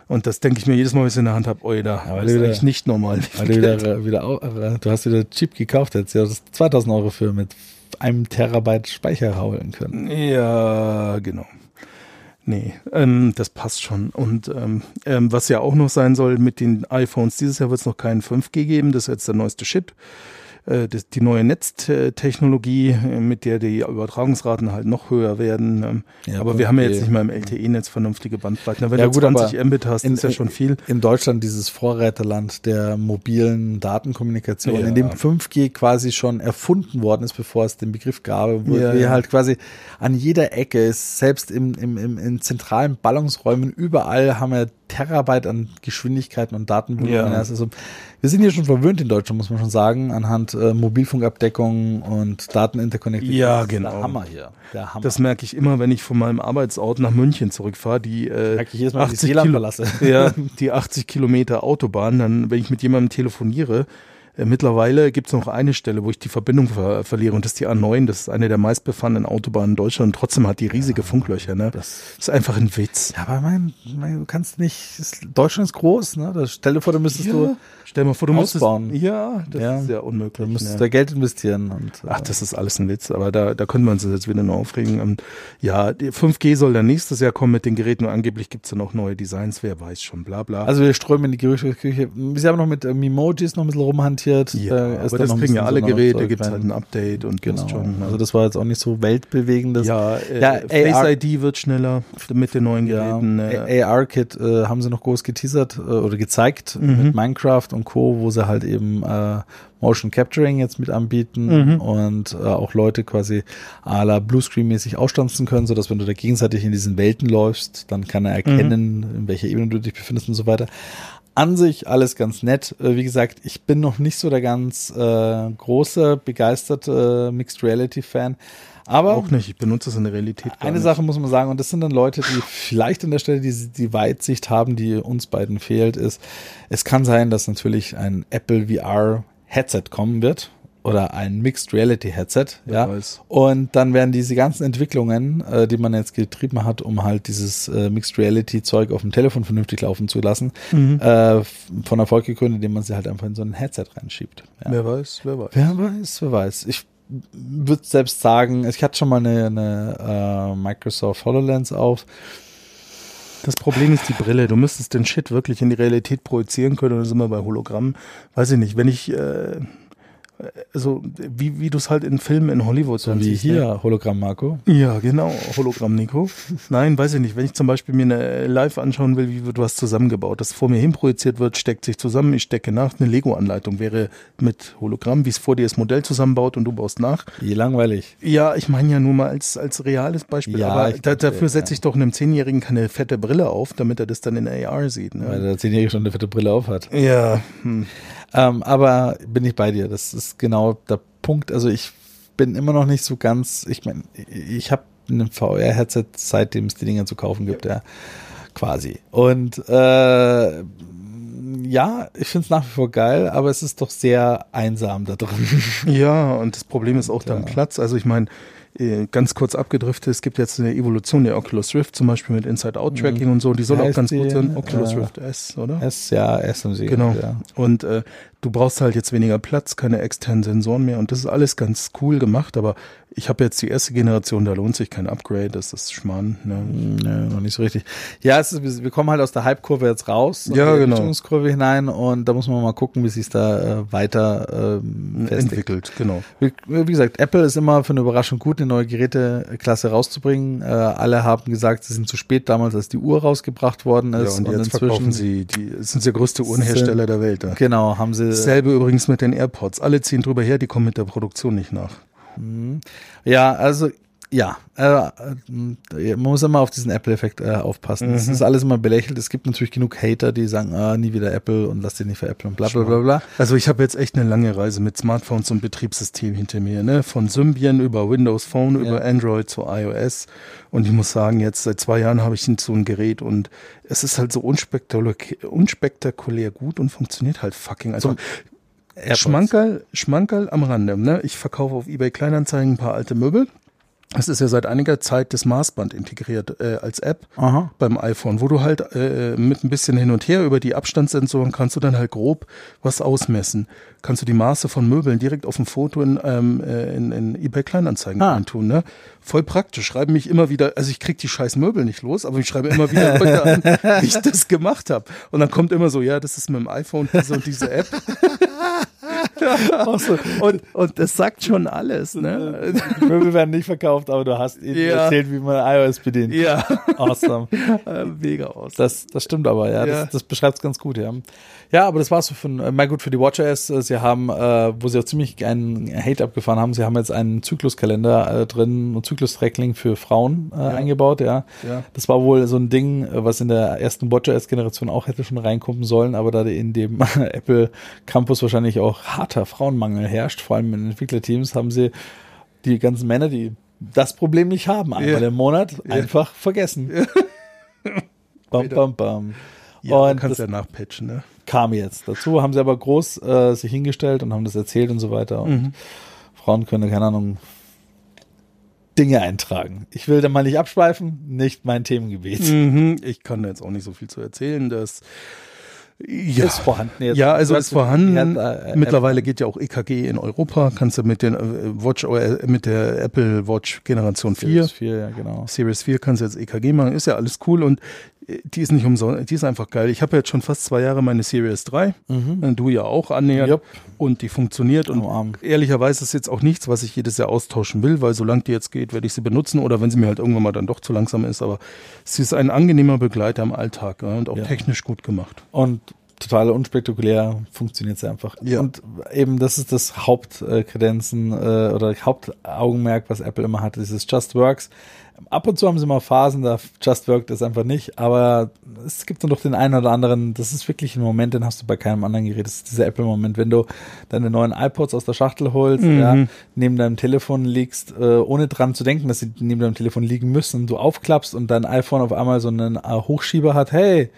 Und das denke ich mir jedes Mal, wenn ich es in der Hand habe, oi, da das ist wieder- eigentlich nicht normal. Weil du wieder, wieder, äh, du hast wieder cheap gekauft jetzt. Ja, das ist 2000 Euro für mit einem Terabyte Speicher holen können. Ja, genau. Nee, ähm, das passt schon. Und ähm, ähm, was ja auch noch sein soll mit den iPhones, dieses Jahr wird es noch keinen 5G geben, das ist jetzt der neueste Shit. Äh, das, die neue Netztechnologie, äh, mit der die Übertragungsraten halt noch höher werden. Ähm, Ja, aber wir haben ja 5G. jetzt nicht mal im LTE-Netz vernünftige Bandbreiten. Wenn Ja, du gut, 20 aber Mbit hast, in- ist ja schon viel. In Deutschland dieses Vorreiterland der mobilen Datenkommunikation, Ja. in dem 5G quasi schon erfunden worden ist, bevor es den Begriff gab, wo Ja, wir halt quasi an jeder Ecke, ist, selbst im, im, im, in zentralen Ballungsräumen, überall haben wir Terabyte an Geschwindigkeiten und Datenvolumen. Ja. Also wir sind hier schon verwöhnt in Deutschland, muss man schon sagen, anhand äh, Mobilfunkabdeckung und Dateninterkonnektivität. Ja, Das genau. Der Hammer hier. Der Hammer. Das merke ich immer, wenn ich von meinem Arbeitsort nach München zurückfahre. Die, äh, merke ich jedes Mal, wenn ich 80 Seeland Kilo- verlasse. ja, die 80 Kilometer Autobahn, dann, wenn ich mit jemandem telefoniere, Äh, mittlerweile gibt es noch eine Stelle, wo ich die Verbindung ver verliere und das ist die A9. Das ist eine der meistbefahrenen Autobahnen in Deutschland und trotzdem hat die riesige ja, Funklöcher. Ne? Das ist einfach ein Witz. Ja, aber mein, mein, du kannst nicht, Deutschland ist groß. Ne? Das, stell dir vor, da müsstest ja, du stell mal vor, du ausbauen. Musstest, ja, das ja, ist ja unmöglich. Du musst ne? da Geld investieren. Und, Ach, das ist alles ein Witz, aber da, da können wir uns jetzt wieder nur aufregen. Und ja, 5G soll dann nächstes Jahr kommen mit den Geräten und angeblich gibt es dann auch neue Designs, wer weiß schon, bla bla. Also wir strömen in die Gerüchteküche. Wir haben noch mit äh, Mimojis noch ein bisschen rumhantiert. Ja, äh, aber das kriegen ja alle Geräte, gibt es halt ein Update und genau. Schon, ne? Also das war jetzt auch nicht so weltbewegendes. Ja, äh, ja Face ID wird schneller mit den neuen Geräten. Ja, äh. AR-Kit äh, haben sie noch groß geteasert äh, oder gezeigt mhm. mit Minecraft und Co., wo sie halt eben äh, Motion Capturing jetzt mit anbieten mhm. und äh, auch Leute quasi à la Bluescreen-mäßig ausstanzen können, sodass wenn du da gegenseitig in diesen Welten läufst, dann kann er erkennen, mhm. in welcher Ebene du dich befindest und so weiter. An sich alles ganz nett. Äh, wie gesagt, ich bin noch nicht so der ganz äh, große, begeisterte äh, Mixed Reality-Fan. Aber auch nicht, ich benutze es in der Realität. eine nicht. Sache muss man sagen, und das sind dann Leute, die vielleicht an der Stelle die, die Weitsicht haben, die uns beiden fehlt, ist, es kann sein, dass natürlich ein Apple VR Headset kommen wird oder ein Mixed Reality Headset, ja. Weiß. Und dann werden diese ganzen Entwicklungen, äh, die man jetzt getrieben hat, um halt dieses äh, Mixed Reality Zeug auf dem Telefon vernünftig laufen zu lassen, mhm. äh, von Erfolg gegründet, indem man sie halt einfach in so ein Headset reinsschiebt. Ja. Wer weiß, wer weiß. Wer weiß, wer weiß. Ich würde selbst sagen, ich hatte schon mal eine, eine äh, Microsoft HoloLens auf das Problem ist die Brille. Du müsstest den Shit wirklich in die Realität projizieren können und dann sind wir bei Hologramm. Weiß ich nicht, wenn ich äh, also wie, wie du es halt in Filmen in Hollywood so wie hier ne? Hologramm Marco. Ja, genau, Hologramm Nico. Nein, weiß ich nicht. Wenn ich zum Beispiel mir eine Live anschauen will, wie wird was zusammengebaut, das vor mir hin projiziert wird, steckt sich zusammen, ich stecke nach. Eine Lego-Anleitung wäre mit Hologramm, wie es vor dir das Modell zusammenbaut und du baust nach. Wie langweilig. Ja, ich meine ja nur mal als, als reales Beispiel. Ja, Aber da, dafür setze ich doch einem Zehnjährigen keine fette Brille auf, damit er das dann in AR sieht. Ne? Weil der Zehnjährige schon eine fette Brille auf hat. Ja. Hm. Ähm, aber bin ich bei dir. Das ist genau der Punkt. Also ich bin immer noch nicht so ganz, ich meine, ich habe ein VR-Headset, seitdem es die Dinger zu kaufen gibt, ja, quasi. Und äh, ja, ich finde es nach wie vor geil, aber es ist doch sehr einsam da drin. Ja, und das Problem ist auch ja. dann Platz. Also ich meine, ganz kurz abgedriftet, es gibt jetzt eine Evolution der Oculus Rift, zum Beispiel mit Inside-Out-Tracking mhm. und so, die soll auch ganz gut sein. Oculus äh, Rift S, oder? S, ja, S haben sie. Genau. Ja. Und äh, du brauchst halt jetzt weniger Platz, keine externen Sensoren mehr und das ist alles ganz cool gemacht, aber ich habe jetzt die erste Generation, da lohnt sich kein Upgrade, das ist Schmarrn. Ne? Nee, noch nicht so richtig. Ja, es ist, wir kommen halt aus der Hype-Kurve jetzt raus, ja, in die genau. Kurve hinein und da muss man mal gucken, wie sich da äh, weiter ähm, entwickelt. Genau. Wie, wie, gesagt, Apple ist immer für eine Überraschung gut, neue Geräteklasse rauszubringen. Äh, alle haben gesagt, sie sind zu spät damals, als die Uhr rausgebracht worden ist. Ja, und, und jetzt verkaufen sie, die sind der größte Uhrenhersteller der Welt. Da. Genau, haben sie. Dasselbe übrigens mit den AirPods. Alle ziehen drüber her, die kommen mit der Produktion nicht nach. Mhm. Ja, also ja, äh, man muss immer auf diesen Apple-Effekt äh, aufpassen. Es mhm. ist alles immer belächelt. Es gibt natürlich genug Hater, die sagen, ah, nie wieder Apple und lass dich nicht für Apple und bla bla bla bla. Also ich habe jetzt echt eine lange Reise mit Smartphones und Betriebssystem hinter mir, ne? Von Symbian über Windows Phone, ja. über Android zu iOS. Und ich muss sagen, jetzt seit zwei Jahren habe ich so ein Gerät und es ist halt so unspektakulär, unspektakulär gut und funktioniert halt fucking. Also so, Schmankerl, Schmankerl am Rande. Ne? Ich verkaufe auf eBay Kleinanzeigen ein paar alte Möbel es ist ja seit einiger Zeit das Maßband integriert äh, als App Aha. beim iPhone, wo du halt äh, mit ein bisschen hin und her über die Abstandssensoren kannst du dann halt grob was ausmessen. Kannst du die Maße von Möbeln direkt auf dem Foto in, ähm, äh, in, in eBay Kleinanzeigen ah. tun. Ne? Voll praktisch. Schreiben mich immer wieder, also ich krieg die scheiß Möbel nicht los, aber ich schreibe immer wieder Leute an, wie ich das gemacht habe. Und dann kommt immer so, ja, das ist mit dem iPhone diese und diese App. so. und, und das sagt schon alles. Ne? Die Möbel werden nicht verkauft, aber du hast ihnen ja. erzählt, wie man iOS bedient. Ja. Awesome. Mega awesome. Das, das stimmt aber, ja. ja. Das, das beschreibt es ganz gut, ja. Ja, aber das war's so von, äh, mal gut für die WatchOS. Äh, sie haben, äh, wo sie auch ziemlich einen Hate abgefahren haben, sie haben jetzt einen Zykluskalender äh, drin und Zyklus-Tracking für Frauen äh, ja. eingebaut, ja. ja. Das war wohl so ein Ding, äh, was in der ersten WatchOS-Generation auch hätte schon reinkommen sollen, aber da in dem Apple Campus wahrscheinlich auch harter Frauenmangel herrscht, vor allem in Entwicklerteams, haben sie die ganzen Männer, die das Problem nicht haben, einmal ja. im Monat, einfach vergessen. bam, bam, bam. Ja, und kannst ja nachpatchen, ne? kam jetzt dazu, haben sie aber groß äh, sich hingestellt und haben das erzählt und so weiter. Und Mhm. Frauen können, keine Ahnung, Dinge eintragen. Ich will da mal nicht abschweifen, nicht mein Themengebiet. Mhm. Ich kann da jetzt auch nicht so viel zu erzählen. Das ja, Ist vorhanden jetzt. Ja, also ist vorhanden. äh, Mittlerweile geht ja auch EKG in Europa. Kannst du mit den äh, Watch äh, mit der Apple Watch Generation 4 Series 4, ja, genau. Series 4 kannst du jetzt EKG machen, ist ja alles cool und die ist nicht umsonst, die ist einfach geil. Ich habe jetzt schon fast zwei Jahre meine Series 3, äh, du ja auch annähernd Jupp. und die funktioniert und Arm. ehrlicherweise ist jetzt auch nichts, was ich jedes Jahr austauschen will, weil solange die jetzt geht, werde ich sie benutzen oder wenn sie mir halt irgendwann mal dann doch zu langsam ist, aber sie ist ein angenehmer Begleiter im Alltag ja, und auch Ja. technisch gut gemacht. Und total unspektakulär funktioniert sie einfach. Ja. Und eben das ist das Hauptkredenzen äh, oder Hauptaugenmerk, was Apple immer hat, dieses Just Works. Ab und zu haben sie mal Phasen, da Just Work das einfach nicht, aber es gibt dann doch den einen oder anderen, das ist wirklich ein Moment, den hast du bei keinem anderen Gerät. Das ist dieser Apple-Moment, wenn du deine neuen iPods aus der Schachtel holst, Mhm. ja, neben deinem Telefon liegst, äh, ohne dran zu denken, dass sie neben deinem Telefon liegen müssen, du aufklappst und dein iPhone auf einmal so einen äh, Hochschieber hat, hey,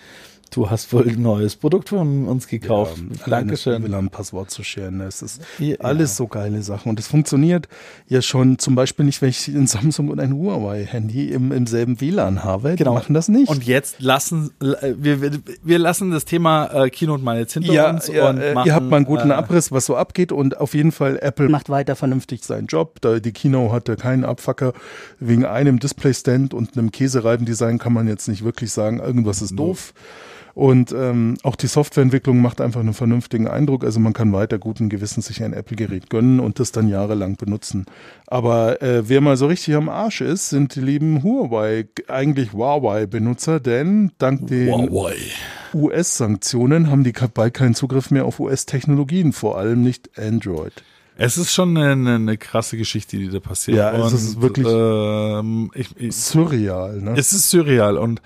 du hast wohl ein neues Produkt von uns gekauft. Dankeschön. Will ein Passwort zu scheren. Es ist Ja. alles so geile Sachen. Und es funktioniert ja schon zum Beispiel nicht, wenn ich ein Samsung und ein Huawei-Handy im, im selben WLAN habe. Die Genau. machen das nicht. Und jetzt lassen äh, wir, wir, wir lassen das Thema äh, Keynote mal jetzt hinter ja, uns ja und äh, machen, ihr habt mal einen guten äh, Abriss, was so abgeht und auf jeden Fall Apple macht weiter vernünftig seinen Job. Da die Kino hatte keinen Abfacker wegen einem Displaystand und einem Käsereibendesign kann man jetzt nicht wirklich sagen, irgendwas ist doof. Und ähm, auch die Softwareentwicklung macht einfach einen vernünftigen Eindruck. Also man kann weiter guten Gewissens sich ein Apple-Gerät gönnen und das dann jahrelang benutzen. Aber äh, wer mal so richtig am Arsch ist, sind die lieben Huawei, eigentlich Huawei-Benutzer, denn dank den. US-Sanktionen haben die bald keinen Zugriff mehr auf US-Technologien, vor allem nicht Android. Es ist schon eine, eine krasse Geschichte, die da passiert. Ja, es ist Und, wirklich- Ähm, ich, ich, Surreal, ne? es ist surreal und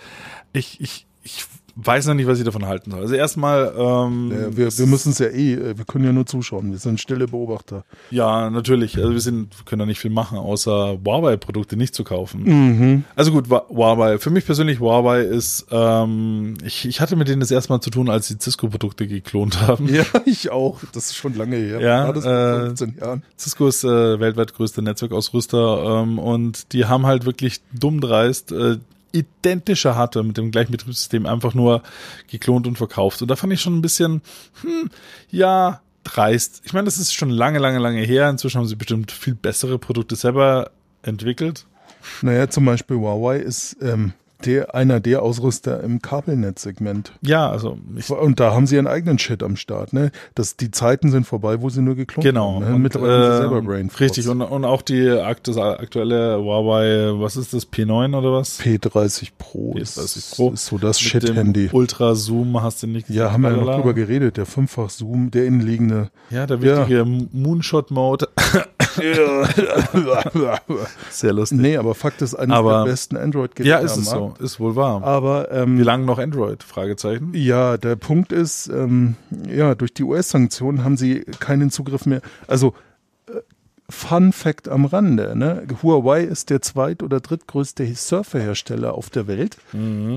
ich, ich, ich weiß noch nicht, was ich davon halten soll. Also erstmal, ähm, Ja, wir, wir müssen es ja eh, äh, wir können ja nur zuschauen, wir sind stille Beobachter. ja, natürlich. Also wir sind, können da nicht viel machen, außer Huawei-Produkte nicht zu kaufen. Mhm. Also gut, Huawei. Für mich persönlich, Huawei ist, ähm, ich, ich hatte mit denen das erste Mal zu tun, als sie Cisco-Produkte geklont haben. Ja, ich auch. Das ist schon lange her. Ja, das äh, vor 15 Jahren? Cisco ist äh, weltweit größter Netzwerkausrüster ähm, und die haben halt wirklich dumm dreist äh, identische Hardware mit dem gleichen Betriebssystem einfach nur geklont und verkauft. Und da fand ich schon ein bisschen, hm, ja, dreist. Ich meine, das ist schon lange, lange, lange her. Inzwischen haben sie bestimmt viel bessere Produkte selber entwickelt. Naja, zum Beispiel Huawei ist ähm, der, einer der Ausrüster im Kabelnetzsegment. Ja, also Und da haben sie ihren eigenen Shit am Start. Ne? Das, die Zeiten sind vorbei, wo sie nur geklont Genau. haben. Ne? Und, Mittlerweile haben sie äh, selber Brain Force. Richtig. Und, und auch die das aktuelle Huawei, was ist das, P9 oder was? P30 Pro ist, P30 Pro. ist so das Shit-Handy. Ultra-Zoom hast du nicht Ja, haben wir ja noch drüber geredet. Der Fünffach-Zoom, der innenliegende. Ja, der wichtige Moonshot-Mode. Sehr lustig. nee, aber Fakt ist, eines Aber- der besten Android-Geräte ja, ist es so. Ist wohl wahr. Aber ähm, Wie lange noch Android? Fragezeichen. Ja, der Punkt ist, ähm, ja, durch die US-Sanktionen haben sie keinen Zugriff mehr. Also, äh, Fun Fact am Rande, ne? Huawei ist der zweit- oder drittgrößte Surferhersteller auf der Welt.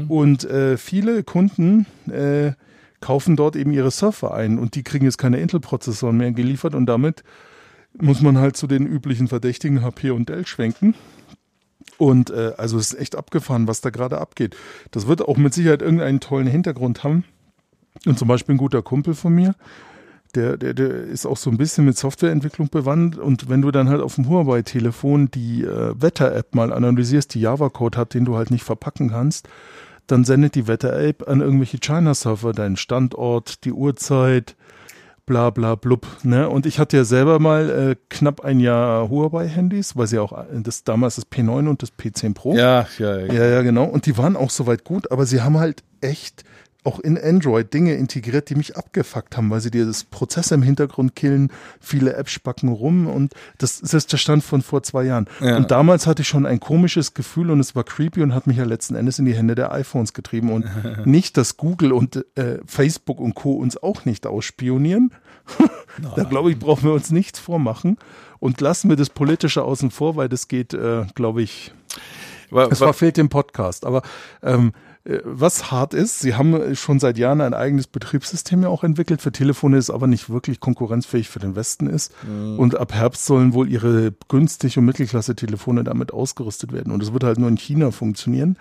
Und äh, viele Kunden äh, kaufen dort eben ihre Surfer ein und die kriegen jetzt keine Intel-Prozessoren mehr geliefert und damit muss man halt zu den üblichen Verdächtigen HP und Dell schwenken. Und äh, also es ist echt abgefahren, was da gerade abgeht. Das wird auch mit Sicherheit irgendeinen tollen Hintergrund haben. Und zum Beispiel ein guter Kumpel von mir, der, der, der ist auch so ein bisschen mit Softwareentwicklung bewandt. Und wenn du dann halt auf dem Huawei-Telefon die äh, Wetter-App mal analysierst, die Java-Code hat, den du halt nicht verpacken kannst, dann sendet die Wetter-App an irgendwelche China-Server deinen Standort, die Uhrzeit, bla bla blub. Ne? Und ich hatte ja selber mal äh, knapp ein Jahr Huawei-Handys, weil sie auch äh, das damals das P9 und das P10 Pro. Ja, ja, ja. Ja, ja, genau. Und die waren auch soweit gut, aber sie haben halt echt auch in Android Dinge integriert, die mich abgefuckt haben, weil sie dir das Prozess im Hintergrund killen, viele Apps spacken rum und das, ist der Stand von vor zwei Jahren. Ja. Und damals hatte ich schon ein komisches Gefühl und es war creepy und hat mich ja letzten Endes in die Hände der iPhones getrieben und nicht, dass Google und äh, Facebook und Co. uns auch nicht ausspionieren. da glaube ich, brauchen wir uns nichts vormachen und lassen wir das Politische außen vor, weil das geht, äh, glaube ich, es verfehlt den Podcast, aber ähm, Äh, was hart ist, sie haben schon seit Jahren ein eigenes Betriebssystem ja auch entwickelt für Telefone, das aber nicht wirklich konkurrenzfähig für den Westen ist. Mhm. Und ab Herbst sollen wohl ihre günstig- und Mittelklasse-Telefone damit ausgerüstet werden. Und es wird halt nur in China funktionieren,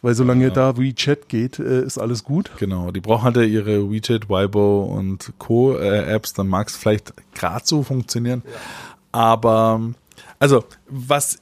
weil solange ja. da WeChat geht, äh, ist alles gut. Genau, die brauchen halt ja ihre WeChat, Weibo und Co-Apps, dann mag es vielleicht gerade so funktionieren. Ja. Aber, also, was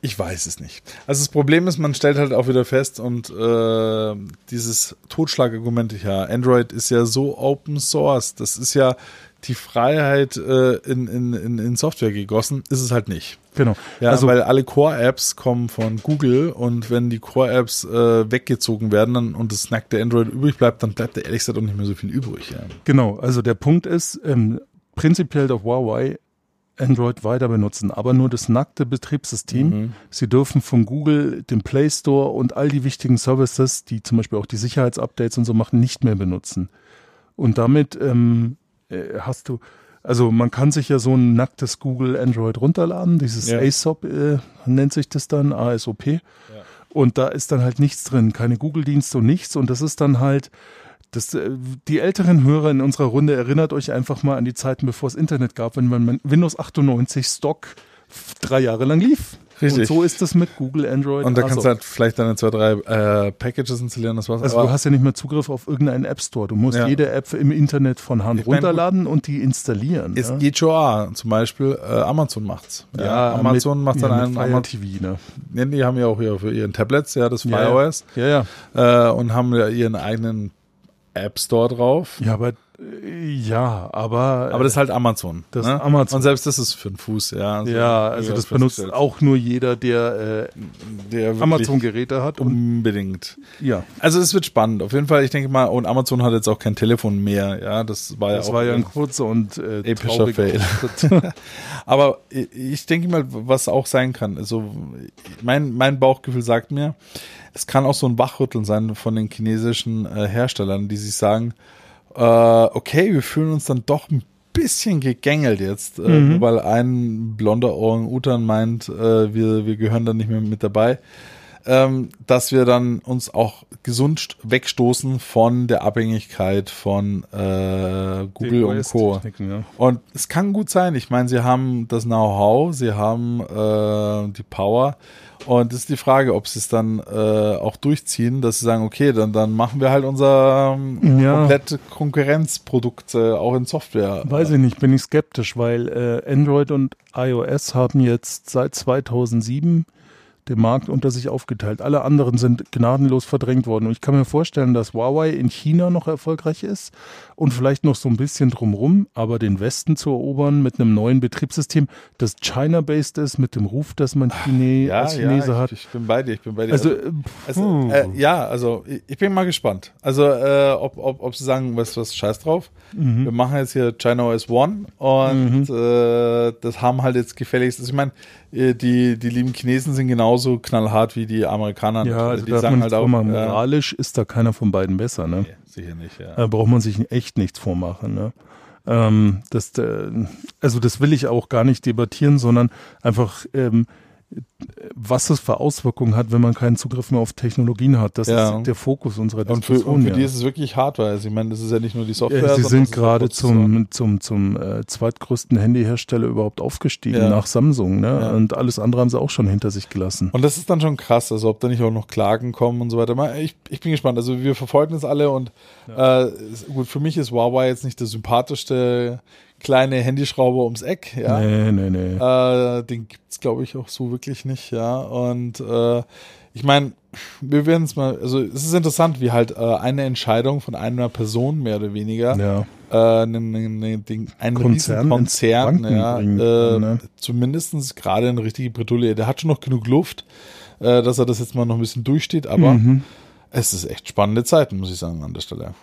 ich weiß es nicht. Also das Problem ist, man stellt halt auch wieder fest und äh, dieses Totschlagargument, ja, Android ist ja so Open Source, das ist ja die Freiheit äh, in, in, in, in Software gegossen, ist es halt nicht. Genau. Ja, also, weil alle Core-Apps kommen von Google und wenn die Core-Apps äh, weggezogen werden dann, und das nackte Android übrig bleibt, dann bleibt da ehrlich gesagt auch nicht mehr so viel übrig. Ja. Genau, also der Punkt ist, ähm, prinzipiell auf Huawei Android weiter benutzen, aber nur das nackte Betriebssystem. Mhm. Sie dürfen von Google den Play Store und all die wichtigen Services, die zum Beispiel auch die Sicherheitsupdates und so machen, nicht mehr benutzen. Und damit ähm, äh, hast du, also man kann sich ja so ein nacktes Google Android runterladen, dieses ja. ASOP äh, nennt sich das dann, ASOP. Ja. Und da ist dann halt nichts drin, keine Google-Dienste und nichts. Und das ist dann halt das, äh, die älteren Hörer in unserer Runde erinnert euch einfach mal an die Zeiten, bevor es Internet gab, wenn man Windows 98 Stock drei Jahre lang lief. Richtig. Und so ist das mit Google, Android. Und da kannst du halt vielleicht deine zwei, drei äh, Packages installieren, das war's. Also du hast ja nicht mehr Zugriff auf irgendeinen App Store. Du musst ja. jede App im Internet von Hand ich runterladen mein, und die installieren. Es ja? geht schon an. Zum Beispiel äh, Amazon macht's. Ja, ja Amazon macht dann einen Fire TV, ne? Ja, die haben ja auch hier für ihren Tablets, ja, das Fire OS. Ja, ja. Äh, und haben ja ihren eigenen App Store drauf. Ja, aber ja, aber aber das ist halt Amazon. Das ne? Amazon. Und selbst das ist für einen Fuß, ja. Also ja, also das benutzt auch nur jeder, der, äh, der Amazon-Geräte hat. Unbedingt. Ja. Also es wird spannend. Auf jeden Fall, ich denke mal, und Amazon hat jetzt auch kein Telefon mehr. Ja, das war ja das auch war ja ein kurzer und äh, epischer Fail. aber ich denke mal, was auch sein kann. Also mein mein Bauchgefühl sagt mir, es kann auch so ein Wachrütteln sein von den chinesischen äh, Herstellern, die sich sagen, äh, okay, wir fühlen uns dann doch ein bisschen gegängelt jetzt, äh, mhm. weil ein blonder Orang-Utan meint, äh, wir, wir gehören da nicht mehr mit dabei, ähm, dass wir dann uns auch gesund wegstoßen von der Abhängigkeit von äh, Google und Co. Ja. Und es kann gut sein, ich meine, sie haben das Know-how, sie haben äh, die Power, und das ist die Frage, ob sie es dann äh, auch durchziehen, dass sie sagen, okay, dann, dann machen wir halt unser ähm, ja. komplett Konkurrenzprodukt äh, auch in Software. Weiß ich nicht, bin ich skeptisch, weil äh, Android und iOS haben jetzt seit 2007 den Markt unter sich aufgeteilt. Alle anderen sind gnadenlos verdrängt worden. Und ich kann mir vorstellen, dass Huawei in China noch erfolgreich ist und vielleicht noch so ein bisschen drumrum, aber den Westen zu erobern mit einem neuen Betriebssystem, das China-based ist, mit dem Ruf, dass man Chine ja, als Chinese ja, hat. Ich, ich bin bei dir, ich bin bei dir. Also, also, also äh, ja, also ich bin mal gespannt. Also äh, ob, ob, ob sie sagen, was, was scheiß drauf. Mhm. Wir machen jetzt hier China OS One und mhm. äh, das haben halt jetzt gefälligst. Also ich meine, die, die lieben Chinesen sind genauso knallhart wie die Amerikaner. Ja, also die sagen halt auch. Moralisch ist da keiner von beiden besser, ne? Nee, sicher nicht, ja. Da braucht man sich echt nichts vormachen, ne? Ähm, das, äh, also das will ich auch gar nicht debattieren, sondern einfach ähm, was es für Auswirkungen hat, wenn man keinen Zugriff mehr auf Technologien hat. Das ja. ist der Fokus unserer Diskussion. Und für, und für ja. die ist es wirklich Hardware. Also ich meine, das ist ja nicht nur die Software. Ja, sie sind gerade zum, zum, zum äh, zweitgrößten Handyhersteller überhaupt aufgestiegen ja. nach Samsung. Ne? Und alles andere haben sie auch schon hinter sich gelassen. Und das ist dann schon krass, also ob da nicht auch noch Klagen kommen und so weiter. Ich, ich bin gespannt. Also wir verfolgen es alle und äh, gut, für mich ist Huawei jetzt nicht der sympathischste kleine Handyschraube ums Eck, ja. Nee, nee, nee. Äh, den gibt's glaube ich auch so wirklich nicht, ja. Und äh, ich meine, wir werden es mal, also es ist interessant, wie halt äh, eine Entscheidung von einer Person mehr oder weniger ja. äh, einen, einen, einen Konzern, Konzern ja, bringt, äh, ne? zumindest gerade eine richtige Bredouille. Der hat schon noch genug Luft, äh, dass er das jetzt mal noch ein bisschen durchsteht, aber mhm. es ist echt spannende Zeiten, muss ich sagen, an der Stelle.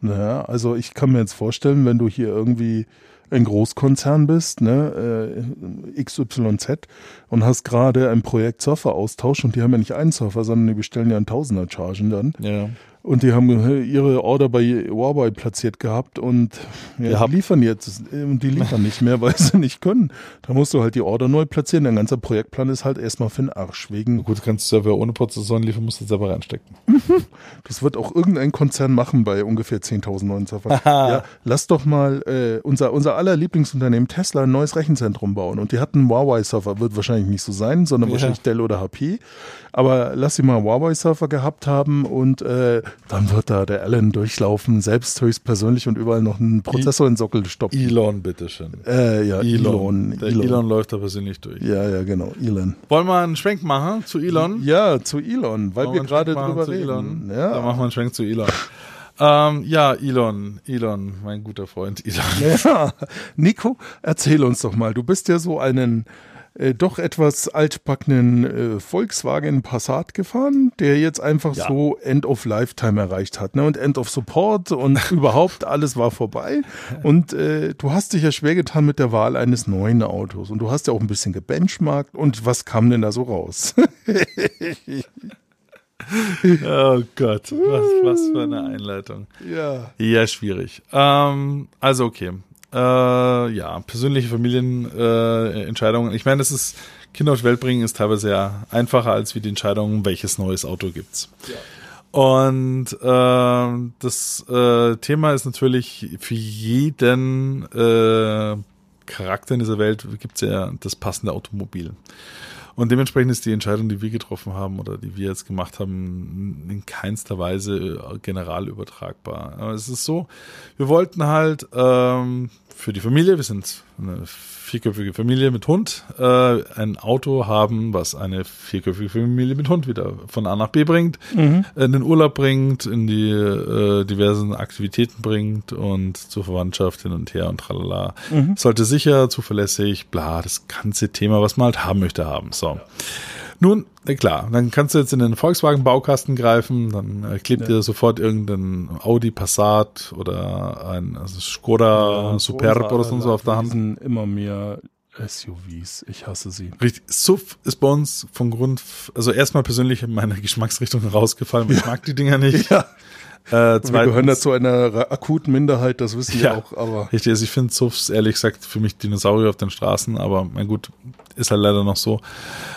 Naja, also ich kann mir jetzt vorstellen, wenn du hier irgendwie ein Großkonzern bist, ne, äh, XYZ, und hast gerade ein Projekt Surfer-Austausch und die haben ja nicht einen Surfer, sondern die bestellen ja einen Tausender-Chargen dann. Ja. Und die haben äh, ihre Order bei Huawei platziert gehabt und ja, habt- die liefern jetzt und die liefern nicht mehr, weil sie nicht können. Da musst du halt die Order neu platzieren. Dein ganzer Projektplan ist halt erstmal für den Arsch. Wegen, Gut, kannst du Server ohne Prozessoren liefern, musst du selber reinstecken. das wird auch irgendein Konzern machen bei ungefähr 10.000 neuen Servern. ja, lass doch mal äh, unser, unser aller Lieblingsunternehmen Tesla ein neues Rechenzentrum bauen. Und die hatten Huawei-Server, wird wahrscheinlich nicht so sein, sondern Ja. wahrscheinlich Dell oder HP. Aber lass sie mal Huawei-Server gehabt haben und äh, dann wird da der Allen durchlaufen, selbst höchstpersönlich und überall noch einen Prozessor in den Sockel stoppen. Elon, bitteschön. Äh, ja, Elon. Elon. Der Elon. läuft da persönlich durch. Ja, ja, genau, Elon. Wollen wir einen Schwenk machen zu Elon? Ja, zu Elon, weil wir gerade drüber reden. Elon? Ja. Dann machen wir einen Schwenk zu Elon. ähm, ja, Elon, Elon, mein guter Freund Elon. Ja, Nico, erzähl uns doch mal. Du bist ja so einen äh, doch etwas altbackenen äh, Volkswagen Passat gefahren, der jetzt einfach Ja. so End of Lifetime erreicht hat, ne? Und End of Support und überhaupt alles war vorbei. Und äh, du hast dich ja schwer getan mit der Wahl eines neuen Autos und du hast ja auch ein bisschen gebenchmarkt. Und was kam denn da so raus? Oh Gott, was, was für eine Einleitung. ja. Ja, schwierig. Ähm, also okay. Äh, ja, persönliche Familienentscheidungen. Äh, ich meine, das ist Kinder auf die Welt bringen ist teilweise ja einfacher als wie die Entscheidung, welches neues Auto gibt's. Und äh, das äh, Thema ist natürlich für jeden äh, Charakter in dieser Welt gibt's ja das passende Automobil. Und dementsprechend ist die Entscheidung, die wir getroffen haben oder die wir jetzt gemacht haben, in keinster Weise äh, general übertragbar. Aber es ist so, wir wollten halt ähm, für die Familie, wir sind eine vierköpfige Familie mit Hund, äh, ein Auto haben, was eine vierköpfige Familie mit Hund wieder von A nach B bringt, Mhm. in den Urlaub bringt, in die äh, diversen Aktivitäten bringt und zur Verwandtschaft hin und her und tralala. Sollte sicher, zuverlässig, bla, das ganze Thema, was man halt haben möchte, haben. So. Nun, klar, dann kannst du jetzt in den Volkswagen-Baukasten greifen, dann äh, klebt dir sofort irgendein Audi Passat oder ein also Skoda Superb oder so auf der Hand. Riesen immer mehr SUVs. Ich hasse sie. Richtig, SUV ist bei uns von Grund, also erstmal persönlich in meine Geschmacksrichtung rausgefallen, weil ich mag die Dinger nicht. Ja. Äh, Wir gehören dazu einer akuten Minderheit, das wissen wir Ja. auch, aber Richtig, also ich finde SUVs ehrlich gesagt für mich Dinosaurier auf den Straßen, aber mein gut, ist halt leider noch so.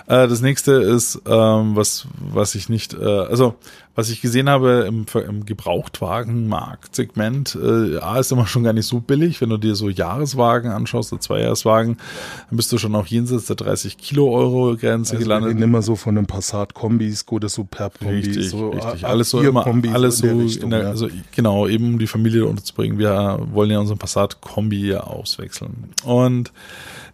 Äh, das nächste ist, ähm, was, was ich nicht, äh, also was ich gesehen habe im, im Gebrauchtwagenmarktsegment, äh, A ist immer schon gar nicht so billig, wenn du dir so Jahreswagen anschaust, oder Zweijahreswagen, dann bist du schon auch jenseits der 30 Kilo Euro Grenze also wir gelandet. reden immer so von einem Passat-Kombi, Skoda Superb-Kombi, Richtig, so richtig. Alles so immer, A4-Kombi, alles so, in der in Richtung, der, ja. also genau, eben um die Familie unterzubringen. Wir wollen ja unseren Passat-Kombi ja auswechseln. Und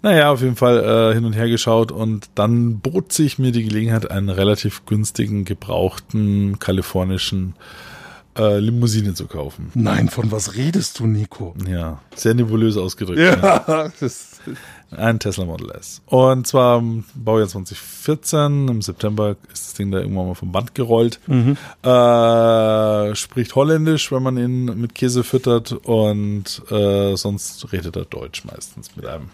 naja, auf jeden Fall äh, hin und her geschaut und dann bot sich mir die Gelegenheit, einen relativ günstigen, gebrauchten kalifornischen äh, Limousine zu kaufen. Nein, von was redest du, Nico? Ja, sehr nebulös ausgedrückt. Ja, das, Ein Tesla Model S. Und zwar im Baujahr 2014, im September ist das Ding da irgendwann mal vom Band gerollt. Äh, spricht Holländisch, wenn man ihn mit Käse füttert und äh, sonst redet er Deutsch meistens mit einem.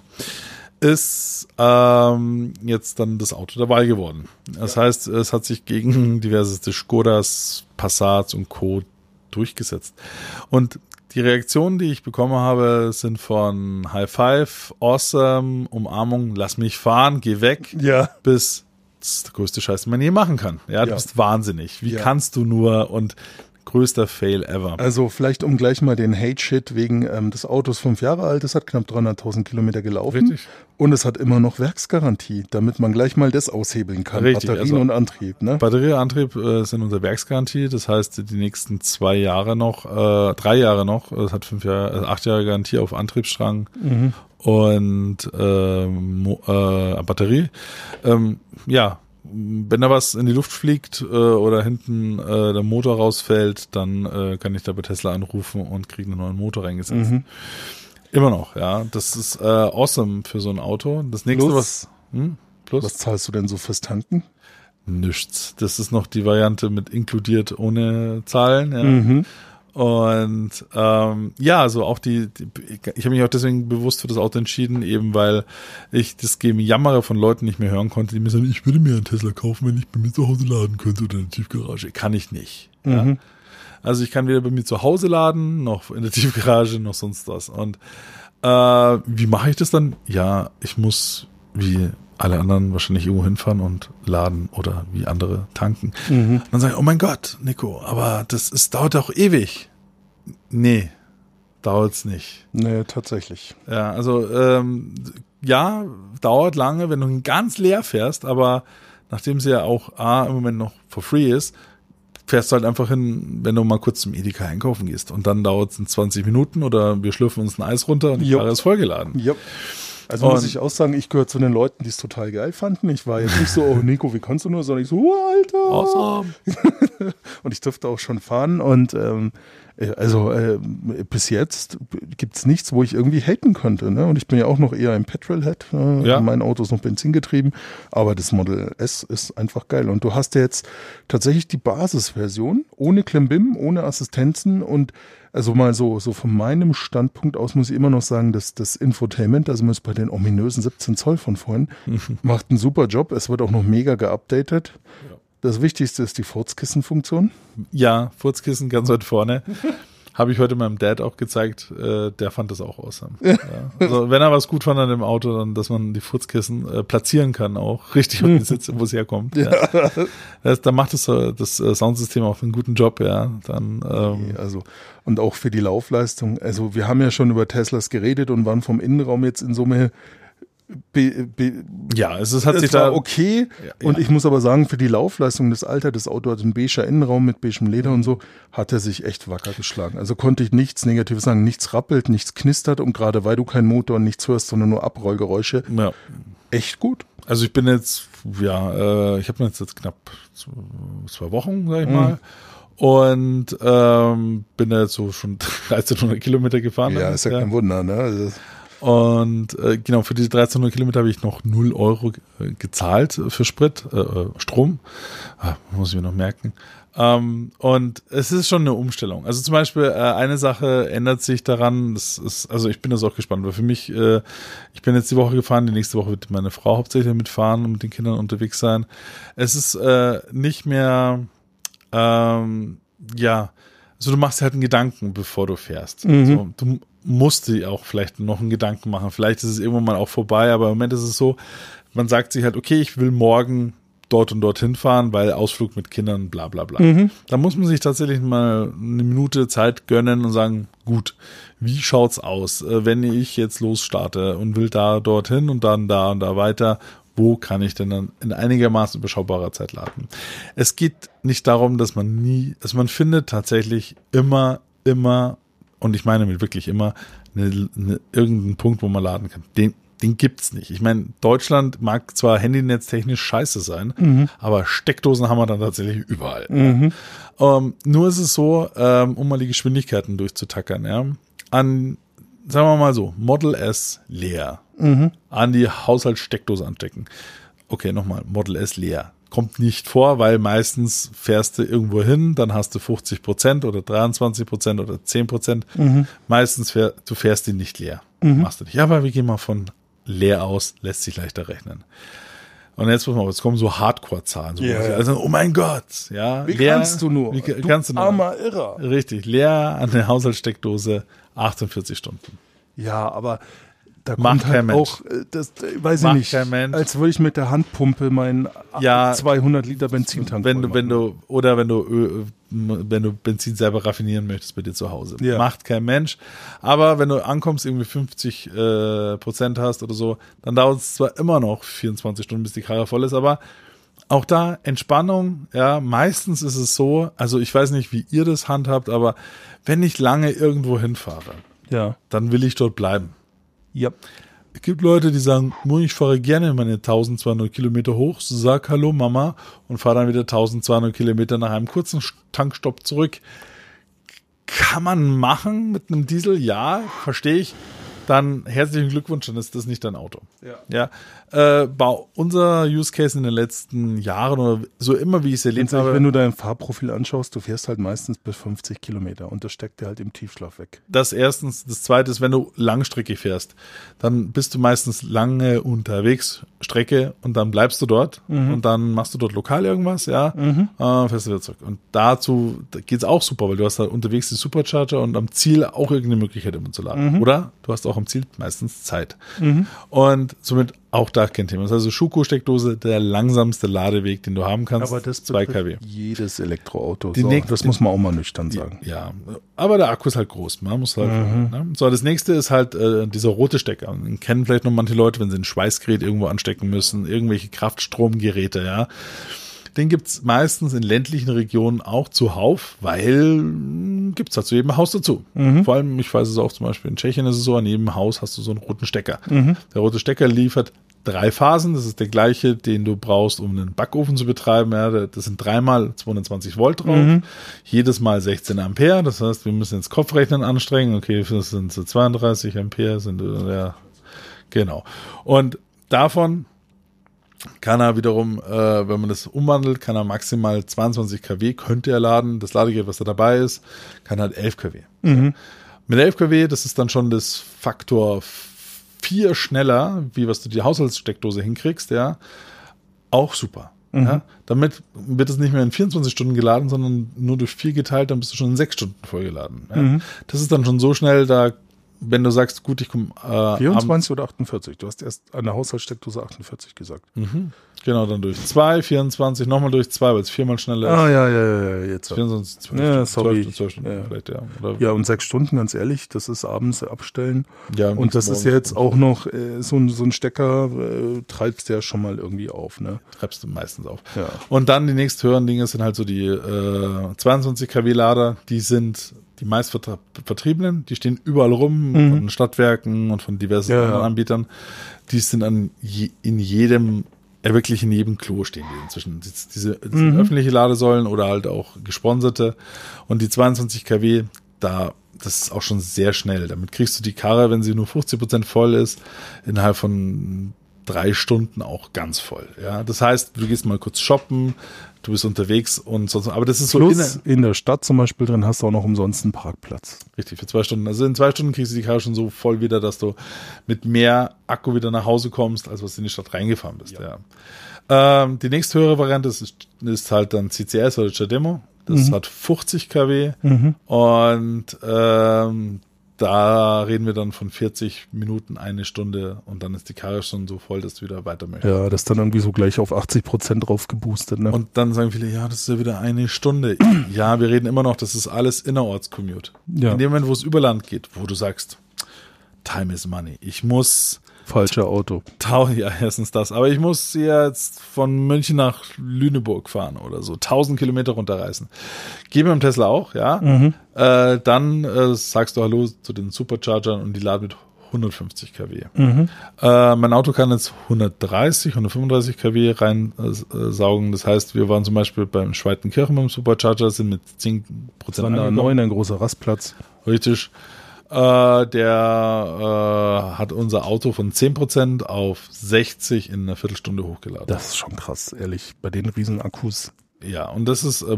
Ist ähm, jetzt dann das Auto der Wahl geworden. Das heißt, es hat sich gegen diverseste Skodas, Passats und Co. durchgesetzt. Und die Reaktionen, die ich bekommen habe, sind von High Five, Awesome, Umarmung, lass mich fahren, geh weg, ja. bis das ist der größte Scheiß, den man je machen kann. Ja, du Ja. bist wahnsinnig. Wie Ja. kannst du nur und größter Fail ever. Also vielleicht um gleich mal den Hate-Shit wegen ähm, des Autos fünf Jahre alt, es hat knapp 300.000 Kilometer gelaufen Richtig. und es hat immer noch Werksgarantie, damit man gleich mal das aushebeln kann, Richtig, Batterien also- und Antrieb. Ne? Batterieantrieb äh, sind unter Werksgarantie, das heißt die nächsten zwei Jahre noch, äh, drei Jahre noch, es hat fünf Jahre, also acht Jahre Garantie auf Antriebsstrang und äh, Mo äh, Batterie. Ähm, ja, wenn da was in die Luft fliegt äh, oder hinten äh, der Motor rausfällt, dann äh, kann ich da bei Tesla anrufen und kriege einen neuen Motor reingesetzt. Immer noch, ja. Das ist äh, awesome für so ein Auto. Das nächste, Plus? was hm? Plus? Was zahlst du denn so fürs Tanken? Nichts. Das ist noch die Variante mit inkludiert ohne Zahlen. Ja. Mhm. Und ähm, ja, also auch die, die ich habe mich auch deswegen bewusst für das Auto entschieden, eben weil ich das Jammere von Leuten nicht mehr hören konnte, die mir sagen, ich würde mir einen Tesla kaufen, wenn ich bei mir zu Hause laden könnte oder in der Tiefgarage. Kann ich nicht. Ja. Mhm. Also ich kann weder bei mir zu Hause laden, noch in der Tiefgarage, noch sonst was. Und äh, wie mache ich das dann? Ja, ich muss wie alle anderen wahrscheinlich irgendwo hinfahren und laden oder wie andere tanken. Mhm. Dann sage ich, oh mein Gott, Nico, aber das ist, dauert doch ewig. Nee, dauert's nicht. Nee, tatsächlich. Ja, also ähm, ja, dauert lange, wenn du ganz leer fährst, aber nachdem sie ja auch A im Moment noch for free ist, fährst du halt einfach hin, wenn du mal kurz zum Edeka einkaufen gehst. Und dann dauert es 20 Minuten oder wir schlürfen uns ein Eis runter und die. Karre ist vollgeladen. Ja. Also muss Und- ich auch sagen, ich gehöre zu den Leuten, die es total geil fanden. Ich war jetzt nicht so, oh Nico, wie kannst du nur, sondern ich so, oh, Alter. Awesome. Und ich durfte auch schon fahren und ähm, äh, also äh, bis jetzt gibt's nichts, wo ich irgendwie haten könnte. Ne? Und ich bin ja auch noch eher ein Petrolhead. Äh, Ja. Mein Auto ist noch benzingetrieben, aber das Model S ist einfach geil. Und du hast ja jetzt tatsächlich die Basisversion ohne Klimbim, ohne Assistenzen und also mal so, so von meinem Standpunkt aus muss ich immer noch sagen, dass das Infotainment, also muss bei den ominösen 17 Zoll von vorhin, macht einen super Job. Es wird auch noch mega geupdatet. Das Wichtigste ist die Furzkissenfunktion. Ja, Furzkissen ganz weit vorne. Habe ich heute meinem Dad auch gezeigt, äh, der fand das auch awesome. Ja. Also wenn er was gut fand an dem Auto, dann, dass man die Furzkissen äh, platzieren kann, auch richtig auf die Sitze, wo es herkommt. Ja. Das, da macht das, äh, das äh, Soundsystem auch einen guten Job, ja. Dann ähm, Also, und auch für die Laufleistung. Also, wir haben ja schon über Teslas geredet und waren vom Innenraum jetzt in Summe. Be, be, ja, es ist, hat es sich war da okay. Ja, und ja. ich muss aber sagen, für die Laufleistung des Alter, das Auto hat einen beiger Innenraum mit beigem Leder und so, hat er sich echt wacker geschlagen. Also konnte ich nichts Negatives sagen. Nichts rappelt, nichts knistert und gerade weil du keinen Motor und nichts hörst, sondern nur Abrollgeräusche, ja. echt gut. Also ich bin jetzt, ja, äh, ich habe jetzt, jetzt knapp zwei, Wochen, sag ich mal. Und ähm, bin da jetzt so schon 1300 Kilometer gefahren. Ja, ist ja kein Wunder, ne? Also, Und äh, genau, für diese 1300 Kilometer habe ich noch 0 Euro gezahlt für Sprit, äh, äh, Strom. Ah, muss ich mir noch merken. Ähm, und es ist schon eine Umstellung. Also zum Beispiel äh, eine Sache ändert sich daran, das ist, also ich bin das auch gespannt, weil für mich, äh, ich bin jetzt die Woche gefahren, die nächste Woche wird meine Frau hauptsächlich mitfahren und mit den Kindern unterwegs sein. Es ist äh, nicht mehr, ähm, ja, also du machst halt einen Gedanken, bevor du fährst. So, du musst dir auch vielleicht noch einen Gedanken machen. Vielleicht ist es irgendwann mal auch vorbei, aber im Moment ist es so, man sagt sich halt, okay, ich will morgen dort und dorthin fahren, weil Ausflug mit Kindern, bla bla bla. Da muss man sich tatsächlich mal eine Minute Zeit gönnen und sagen, gut, wie schaut's aus, äh, wenn ich jetzt losstarte und will da dorthin und dann da und da weiter, wo kann ich denn dann in einigermaßen überschaubarer Zeit laden? Es geht nicht darum, dass man nie, also man findet tatsächlich immer, immer, und ich meine mit wirklich immer, eine, eine, irgendeinen Punkt, wo man laden kann. Den, den gibt's nicht. Ich meine, Deutschland mag zwar handynetztechnisch scheiße sein, aber Steckdosen haben wir dann tatsächlich überall. Ähm, nur ist es so, ähm, um mal die Geschwindigkeiten durchzutackern, ja. An, sagen wir mal so, Model S leer. An die Haushaltssteckdose anstecken. Okay, nochmal, Model S leer. Kommt nicht vor, weil meistens fährst du irgendwo hin, dann hast du 50 Prozent oder 23 Prozent oder 10 Prozent. Meistens fähr, du fährst ihn nicht leer. Machst du nicht. Ja, aber wir gehen mal von leer aus, lässt sich leichter rechnen. Und jetzt muss man, jetzt kommen so Hardcore-Zahlen. So, ja. Also, oh mein Gott, ja. wie leer, kannst du nur? Wie ka- kannst du nur? armer Irrer. Richtig, leer an der Haushaltssteckdose 48 Stunden. Ja, aber da Macht kommt halt kein Mensch. auch, äh, das äh, weiß Macht ich nicht, als würde ich mit der Handpumpe meinen Ja. 200 Liter Benzintank Wenn du, wenn du, oder wenn du, Öl, wenn du Benzin selber raffinieren möchtest bei dir zu Hause. Ja. Macht kein Mensch. Aber wenn du ankommst, irgendwie 50 äh, Prozent hast oder so, dann dauert es zwar immer noch 24 Stunden, bis die Karre voll ist, aber auch da Entspannung, ja, meistens ist es so, also ich weiß nicht, wie ihr das handhabt, aber wenn ich lange irgendwo hinfahre, Ja. dann will ich dort bleiben. Ja. Es gibt Leute, die sagen, "Mu, ich fahre gerne meine 1200 Kilometer hoch, sag Hallo Mama und fahre dann wieder 1200 Kilometer nach einem kurzen Tankstopp zurück. Kann man machen mit einem Diesel? Ja, verstehe ich. Dann herzlichen Glückwunsch, dann ist das nicht dein Auto. Ja. Ja. Äh, bei unser Use Case in den letzten Jahren oder so immer, wie ich es erlebt habe, wenn du dein Fahrprofil anschaust, du fährst halt meistens bis 50 Kilometer und das steckt dir halt im Tiefschlaf weg. das erstens. Das zweite ist, wenn du langstreckig fährst, dann bist du meistens lange unterwegs, Strecke, und dann bleibst du dort und dann machst du dort lokal irgendwas, ja, äh, fährst du wieder zurück. Und dazu da geht's auch super, weil du hast da unterwegs die Supercharger und am Ziel auch irgendeine Möglichkeit immer zu laden. Oder du hast auch am Ziel meistens Zeit. Und somit auch da kein Thema. Das ist also Schuko-Steckdose, der langsamste Ladeweg, den du haben kannst. Aber das 2 betrifft kW. jedes Elektroauto. Die so, nächste- das muss man auch mal nüchtern sagen. Ja, aber der Akku ist halt groß. Man muss halt. Ne? So, das nächste ist halt äh, dieser rote Stecker. Den kennen vielleicht noch manche Leute, wenn sie ein Schweißgerät irgendwo anstecken müssen, irgendwelche Kraftstromgeräte, ja. Den gibt's meistens in ländlichen Regionen auch zuhauf, weil mh, gibt's halt zu jedem Haus dazu. Vor allem, ich weiß es auch zum Beispiel in Tschechien ist es so, an jedem Haus hast du so einen roten Stecker. Der rote Stecker liefert drei Phasen. Das ist der gleiche, den du brauchst, um einen Backofen zu betreiben. Ja, das sind dreimal 220 Volt drauf. Jedes Mal 16 Ampere. Das heißt, wir müssen jetzt Kopfrechnen anstrengen. Okay, das sind so 32 Ampere, sind, äh, ja, genau. Und davon kann er wiederum, äh, wenn man das umwandelt, kann er maximal 22 kW, könnte er laden. Das Ladegerät, was da dabei ist, kann halt 11 kW. Mit 11 kW, das ist dann schon das Faktor 4 schneller, wie was du die Haushaltssteckdose hinkriegst, ja. Auch super. Ja, damit wird es nicht mehr in 24 Stunden geladen, sondern nur durch 4 geteilt, dann bist du schon in 6 Stunden vollgeladen. Ja. Das ist dann schon so schnell, da, wenn du sagst, gut, ich komme äh, abends- 24 oder 48? Du hast erst an der Haushaltssteckdose 48 gesagt. Genau, dann durch 2, 24, nochmal durch 2, weil es viermal schneller ist. Ah, ja, ja, ja, jetzt. 24, 12, Ja, sorry. 12, 12 Stunden Ja. vielleicht, ja. Oder, Ja, und sechs Stunden, ganz ehrlich, das ist abends abstellen. Ja, am und das ist jetzt auch noch äh, so, ein, so ein Stecker, äh, treibst ja schon mal irgendwie auf, ne? treibst du meistens auf. Ja. Und dann die nächst höheren Dinge sind halt so die äh, 22 kW Lader, die sind die meist vertra- vertriebenen, die stehen überall rum, von Stadtwerken und von diversen Mhm. Ja, anderen. Anbietern. Die sind an je, in jedem, äh, wirklich in jedem Klo stehen die inzwischen. Die- Diese, diese Mhm. öffentliche Ladesäulen oder halt auch gesponserte. Und die 22 kW, da, das ist auch schon sehr schnell. Damit kriegst du die Karre, wenn sie nur 50 Prozent voll ist, innerhalb von drei Stunden auch ganz voll. Ja, das heißt, du gehst mal kurz shoppen, du bist unterwegs und sonst, aber das ist so Plus inne, in der Stadt zum Beispiel drin hast du auch noch umsonst einen Parkplatz. richtig für zwei Stunden. Also in zwei Stunden kriegst du die Karre schon so voll wieder, dass du mit mehr Akku wieder nach Hause kommst, als was du in die Stadt reingefahren bist. Ja. Ähm, die nächsthöhere Variante ist, ist halt dann CCS oder CHAdeMO. Das hat 50 kW und ähm, da reden wir dann von 40 Minuten, eine Stunde und dann ist die Karre schon so voll, dass du wieder weiter möchtest. Ja, das ist dann irgendwie so gleich auf 80 Prozent drauf geboostet, ne? Und dann sagen viele, ja, das ist ja wieder eine Stunde. Ja, wir reden immer noch, das ist alles Innerorts-Commute. Ja. In dem Moment, wo es über Land geht, wo du sagst, Time is money. Ich muss Falscher Auto. ja, erstens das, aber ich muss jetzt von München nach Lüneburg fahren oder so, tausend Kilometer runterreißen. Geh mit dem Tesla auch, ja. Äh, dann äh, sagst du Hallo zu den Superchargern und die laden mit 150 kW. Äh, mein Auto kann jetzt 130, 135 kW reinsaugen. Das heißt, wir waren zum Beispiel beim Schweitenkirchen beim Supercharger, sind mit 10 Prozent da angekommen. neun, ein großer Rastplatz. Richtig. Äh, der äh, hat unser Auto von 10% auf 60 in einer Viertelstunde hochgeladen. Das ist schon krass, ehrlich. Bei den riesen Akkus. ja, und das ist äh,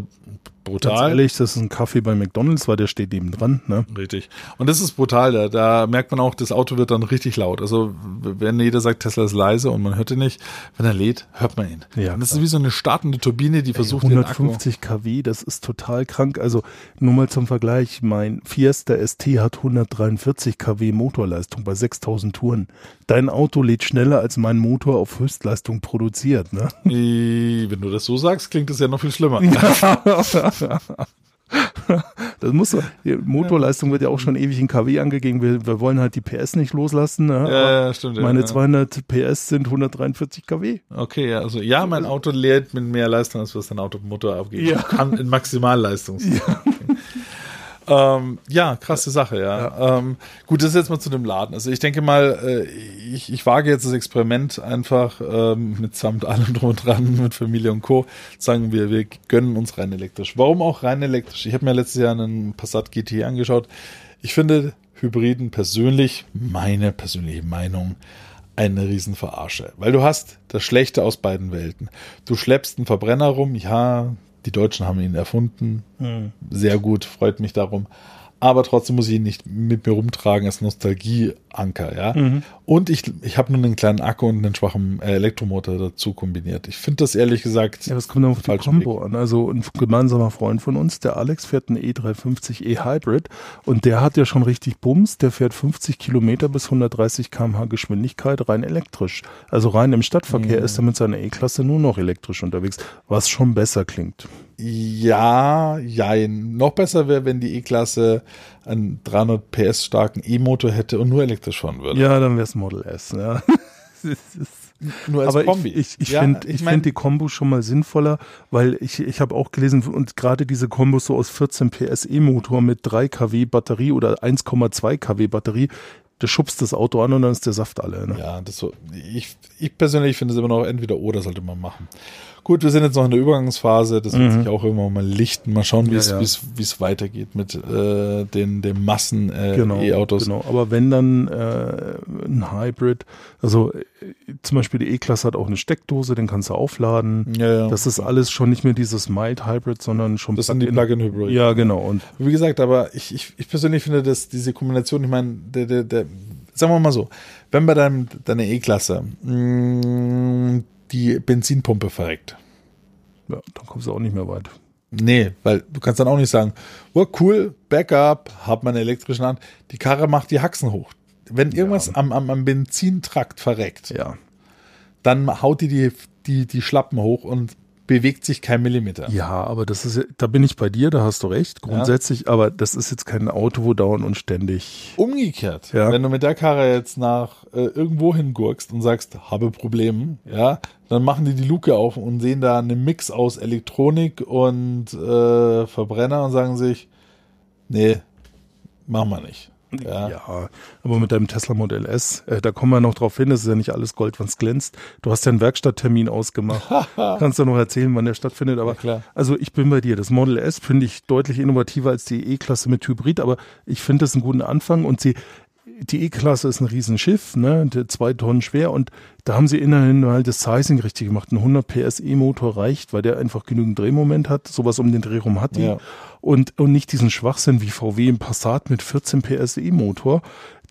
Ganz brutal. ehrlich, das ist ein Kaffee bei McDonalds, weil der steht neben dran, ne? Richtig. Und das ist brutal. Da, da merkt man auch, das Auto wird dann richtig laut. Also wenn jeder sagt, Tesla ist leise und man hört ihn nicht, wenn er lädt, hört man ihn. Ja, und das klar. ist wie so eine startende Turbine, die versucht, Akku 150 kW, das ist total krank. Also nur mal zum Vergleich, mein Fiesta ST hat 143 kW Motorleistung bei 6000 Touren. Dein Auto lädt schneller als mein Motor auf Höchstleistung produziert, ne? Wenn du das so sagst, klingt das ja noch viel schlimmer. Das muss Motorleistung wird ja auch schon ewig in kW angegeben. Wir, wir wollen halt die PS nicht loslassen. Ne? Ja, ja, stimmt. ja, Meine ja. 200 PS sind 143 kW. Okay, ja, also ja, mein Auto lädt mit mehr Leistung, als was dein Automotor abgibt. Ja. Kann in Maximalleistung. Ähm, ja, krasse Sache, ja. Ähm, gut, das ist jetzt mal zu dem Laden. Also ich denke mal, äh, ich, ich wage jetzt das Experiment einfach ähm, mit samt allem drum und dran, mit Familie und Co. Sagen wir, wir gönnen uns rein elektrisch. Warum auch rein elektrisch? Ich habe mir letztes Jahr einen Passat GT angeschaut. Ich finde Hybriden persönlich, meine persönliche Meinung, eine Riesenverarsche. Weil du hast das Schlechte aus beiden Welten. Du schleppst einen Verbrenner rum, ja, die Deutschen haben ihn erfunden. Mhm. Sehr gut, freut mich darum aber trotzdem muss ich ihn nicht mit mir rumtragen als Nostalgieanker, ja. Mhm. Und ich, ich habe nur einen kleinen Akku und einen schwachen äh, Elektromotor dazu kombiniert. Ich finde das ehrlich gesagt. Ja, das kommt auf die Kombo an. Also ein gemeinsamer Freund von uns, der Alex, fährt einen E350 E-Hybrid und der hat ja schon richtig Bums. Der fährt 50 Kilometer bis 130 km/h Geschwindigkeit rein elektrisch. Also rein im Stadtverkehr mhm. ist er mit seiner E-Klasse nur noch elektrisch unterwegs, was schon besser klingt. Ja, jein. Noch besser wäre, wenn die E-Klasse einen 300 PS starken E-Motor hätte und nur elektrisch fahren würde. Ja, dann wäre es Model S. Ja. nur als Aber Kombi. Ich, ich, ich ja, finde ich, ich find die Kombo schon mal sinnvoller, weil ich, ich habe auch gelesen, und gerade diese Kombos so aus 14 PS E-Motor mit 3 kW Batterie oder 1,2 kW Batterie, der schubst das Auto an und dann ist der Saft alle. Ne? Ja, das so. Ich, ich persönlich finde es immer noch entweder oder sollte man machen. Gut, wir sind jetzt noch in der Übergangsphase, das wird mhm. sich auch irgendwann mal lichten. Mal schauen, wie es ja, es weitergeht mit äh, den, den Massen äh, genau, E-Autos. Genau, aber wenn dann äh, ein Hybrid, also äh, zum Beispiel die E-Klasse hat auch eine Steckdose, den kannst du aufladen. Ja, ja. Das ist alles schon nicht mehr dieses Mild Hybrid, sondern schon Das sind die Plug-in-Hybrid. Ja, genau. Und wie gesagt, aber ich, ich, ich persönlich finde, dass diese Kombination, ich meine, der, der, der, sagen wir mal so, wenn bei deinem, deiner E-Klasse mm, die Benzinpumpe verreckt. Ja, dann kommst du auch nicht mehr weit. Nee, weil du kannst dann auch nicht sagen, oh cool, Backup, hab meine elektrischen Hand. Die Karre macht die Haxen hoch. Wenn irgendwas ja. am, am, am Benzintrakt verreckt, ja. dann haut die, die die, die Schlappen hoch und bewegt sich kein Millimeter. Ja, aber das ist, da bin ich bei dir, da hast du recht, grundsätzlich, ja. aber das ist jetzt kein Auto, wo dauernd und ständig. Umgekehrt, ja. wenn du mit der Karre jetzt nach äh, irgendwo hingurkst und sagst, habe Probleme, ja, dann machen die die Luke auf und sehen da einen Mix aus Elektronik und äh, Verbrenner und sagen sich, nee, machen wir nicht. Ja. ja. aber mit deinem Tesla Modell S, äh, da kommen wir noch drauf hin, es ist ja nicht alles Gold, was glänzt. Du hast ja einen Werkstatttermin ausgemacht. Kannst du noch erzählen, wann der stattfindet, aber ja, also ich bin bei dir. Das Model S finde ich deutlich innovativer als die E-Klasse mit Hybrid, aber ich finde das einen guten Anfang und sie die E-Klasse ist ein Riesenschiff, ne, zwei Tonnen schwer und da haben sie immerhin halt das Sizing richtig gemacht. Ein 100 PS E-Motor reicht, weil der einfach genügend Drehmoment hat. Sowas um den Dreh rum hat die. Ja. Und, und nicht diesen Schwachsinn wie VW im Passat mit 14 PS E-Motor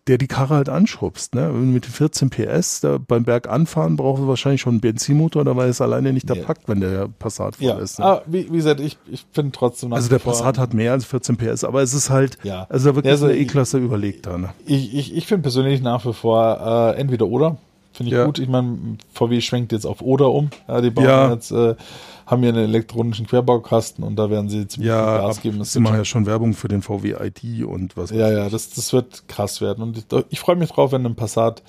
der die Karre halt anschubst. Ne? Mit 14 PS da beim Berg anfahren braucht er wahrscheinlich schon einen Benzinmotor, da weil es alleine nicht da packt, wenn der Passat voll ja. ist. Ne? Ah, wie, wie gesagt, ich, ich finde trotzdem Also der Passat hat mehr als 14 PS, aber es ist halt, ja. also da wird also eine E-Klasse überlegt da. Ne? Ich, ich, ich finde persönlich nach wie vor äh, entweder oder. Finde ich ja. gut. Ich meine, VW schwenkt jetzt auf oder um. Ja, die bauen ja. jetzt äh, haben hier einen elektronischen Querbaukasten und da werden sie ziemlich ja, Gas geben. Das sie machen ja schon Werbung für den VW ID und was. Ja, ja, das, das wird krass werden. Und ich, ich freue mich drauf, wenn ein Passat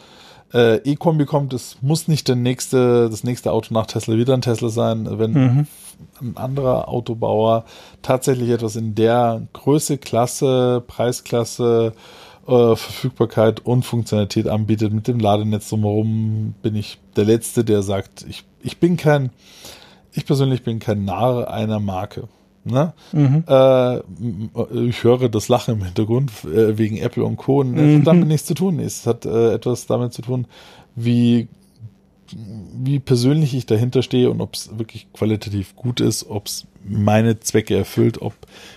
äh, E-Kombi kommt. Es muss nicht der nächste, das nächste Auto nach Tesla wieder ein Tesla sein. Wenn mhm. ein anderer Autobauer tatsächlich etwas in der Größe, Klasse, Preisklasse, äh, Verfügbarkeit und Funktionalität anbietet mit dem Ladenetz drumherum, bin ich der Letzte, der sagt, ich, ich bin kein ich persönlich bin kein Narr einer Marke. Ne? Mhm. Äh, ich höre das Lachen im Hintergrund äh, wegen Apple und Co. Mhm. hat damit nichts zu tun. Es hat äh, etwas damit zu tun, wie, wie persönlich ich dahinter stehe und ob es wirklich qualitativ gut ist, ob es meine Zwecke erfüllt, ob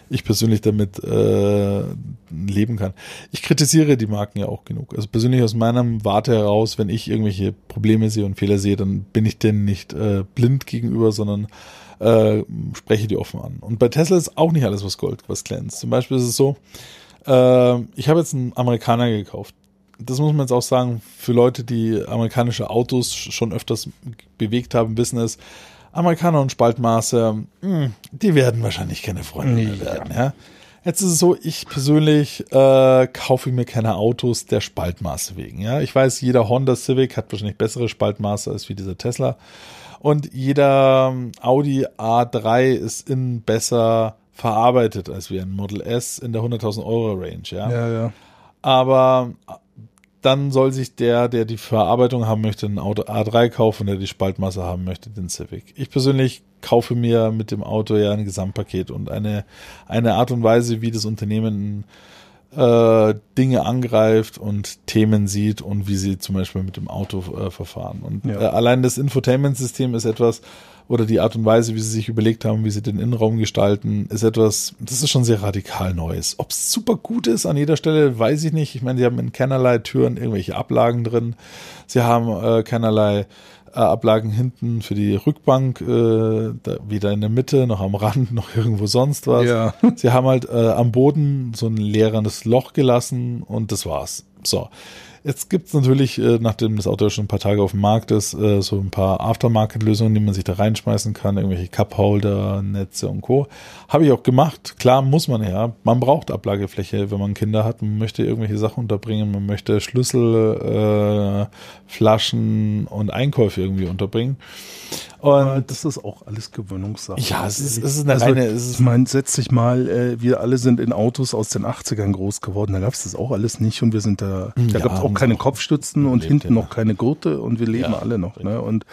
ich persönlich damit äh, leben kann. Ich kritisiere die Marken ja auch genug. Also persönlich aus meinem Warte heraus, wenn ich irgendwelche Probleme sehe und Fehler sehe, dann bin ich denen nicht äh, blind gegenüber, sondern äh, spreche die offen an. Und bei Tesla ist auch nicht alles was Gold, was glänzt. Zum Beispiel ist es so, äh, ich habe jetzt einen Amerikaner gekauft. Das muss man jetzt auch sagen, für Leute, die amerikanische Autos schon öfters bewegt haben, wissen es, Amerikaner und Spaltmaße, mh, hm, die werden wahrscheinlich keine Freunde mehr werden. Ja. Jetzt ist es so, ich persönlich äh, kaufe mir keine Autos der Spaltmaße wegen. Ja, ich weiß, jeder Honda Civic hat wahrscheinlich bessere Spaltmaße als wie dieser Tesla und jeder ähm, Audi A3 ist innen besser, verarbeitet als wie ein Model S in der 100.000 Euro Range, ja. Ja, ja. Aber dann soll sich der, der die Verarbeitung haben möchte, ein Auto A3 kaufen, der die Spaltmasse haben möchte, den Civic. Ich persönlich kaufe mir mit dem Auto ja ein Gesamtpaket und eine, eine Art und Weise, wie das Unternehmen äh, Dinge angreift und Themen sieht und wie sie zum Beispiel mit dem Auto äh, verfahren. Und Ja. äh, allein das Infotainment-System ist etwas, oder die Art und Weise, wie sie sich überlegt haben, wie sie den Innenraum gestalten, ist etwas, das ist schon sehr radikal Neues. Ob es super gut ist an jeder Stelle, weiß ich nicht. Ich meine, sie haben in keinerlei Türen irgendwelche Ablagen drin. Sie haben äh, keinerlei Ablagen hinten für die Rückbank, äh, da, weder in der Mitte noch am Rand noch irgendwo sonst was. Ja. Sie haben halt äh, am Boden so ein leerendes Loch gelassen und das war's. So. Jetzt gibt's natürlich, äh, nachdem das Auto ja schon ein paar Tage auf dem Markt ist, äh, so ein paar Aftermarket-Lösungen, die man sich da reinschmeißen kann, irgendwelche Cup-Holder, Netze und Co. Habe ich auch gemacht. Klar muss man ja. Man braucht Ablagefläche, wenn man Kinder hat. Man möchte irgendwelche Sachen unterbringen. Man möchte Schlüssel, äh, Flaschen und Einkäufe irgendwie unterbringen. Und das ist auch alles Gewöhnungssache. ja, es ist, es ist eine Also, reine, es Ich ist meine, setz dich mal, äh, wir alle sind in Autos aus den 80ern groß geworden, da gab's das auch alles nicht und wir sind da, da Ja, gab's auch haben keine auch Kopfstützen und hinten ja. noch keine Gurte und wir leben Ja, alle noch. Ne? Und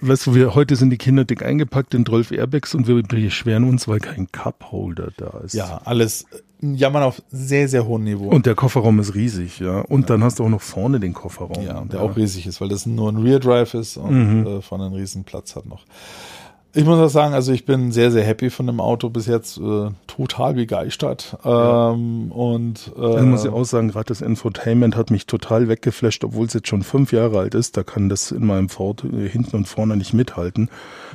weißt du, wir heute sind die Kinder dick eingepackt in 12 Airbags und wir beschweren uns, weil kein Cup-Holder da ist. ja alles jammern auf sehr, sehr hohem Niveau. Und der Kofferraum ist riesig, ja. Und dann hast du auch noch vorne den Kofferraum. Ja, der auch riesig ist, weil das nur ein Rear Drive ist und äh, vorne einen riesen Platz hat noch. Ich muss auch sagen, also ich bin sehr, sehr happy von dem Auto bis jetzt, äh, total begeistert. Ähm, und äh, Also muss ich auch sagen, gerade das Infotainment hat mich total weggeflasht, obwohl es jetzt schon fünf Jahre alt ist. Da kann das in meinem Ford äh, hinten und vorne nicht mithalten.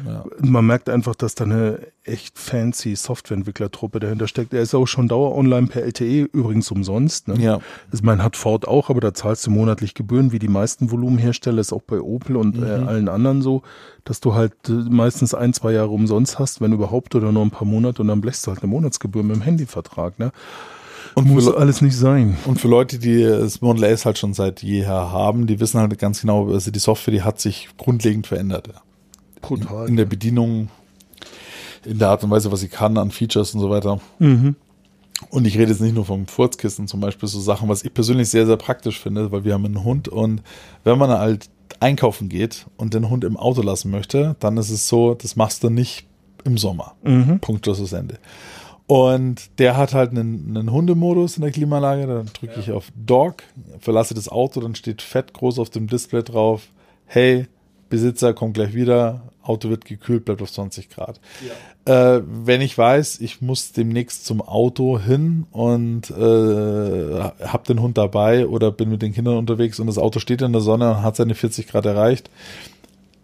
Ja. Man merkt einfach, dass da eine echt fancy Softwareentwicklertruppe dahinter steckt. Er ist auch schon dauer online per LTE, übrigens umsonst. Ne? Ja. Also man hat Ford auch, aber da zahlst du monatlich Gebühren, wie die meisten Volumenhersteller, ist auch bei Opel und äh, Mhm. allen anderen so, dass du halt äh, meistens ein, zwei Jahre umsonst hast, wenn überhaupt, oder nur ein paar Monate und dann blechst du halt eine Monatsgebühr mit dem Handyvertrag. Ne? Und Muss alles nicht sein. und für Leute, die das Model S halt schon seit jeher haben, die wissen halt ganz genau, also die Software, die hat sich grundlegend verändert. Ja. Total. In der Bedienung, in der Art und Weise, was sie kann an Features und so weiter. Mhm. Und ich rede jetzt nicht nur vom Furzkissen, zum Beispiel so Sachen, was ich persönlich sehr, sehr praktisch finde, weil wir haben einen Hund und wenn man halt einkaufen geht und den Hund im Auto lassen möchte, dann ist es so, das machst du nicht im Sommer. Mhm. Punkt, das ist Ende. Und der hat halt einen, einen Hundemodus in der Klimaanlage, dann drücke ich auf Dog, verlasse das Auto, dann steht fett groß auf dem Display drauf, hey, Besitzer kommt gleich wieder, Auto wird gekühlt, bleibt auf 20 Grad. Äh, wenn ich weiß, ich muss demnächst zum Auto hin und äh, habe den Hund dabei oder bin mit den Kindern unterwegs und das Auto steht in der Sonne und hat seine 40 Grad erreicht,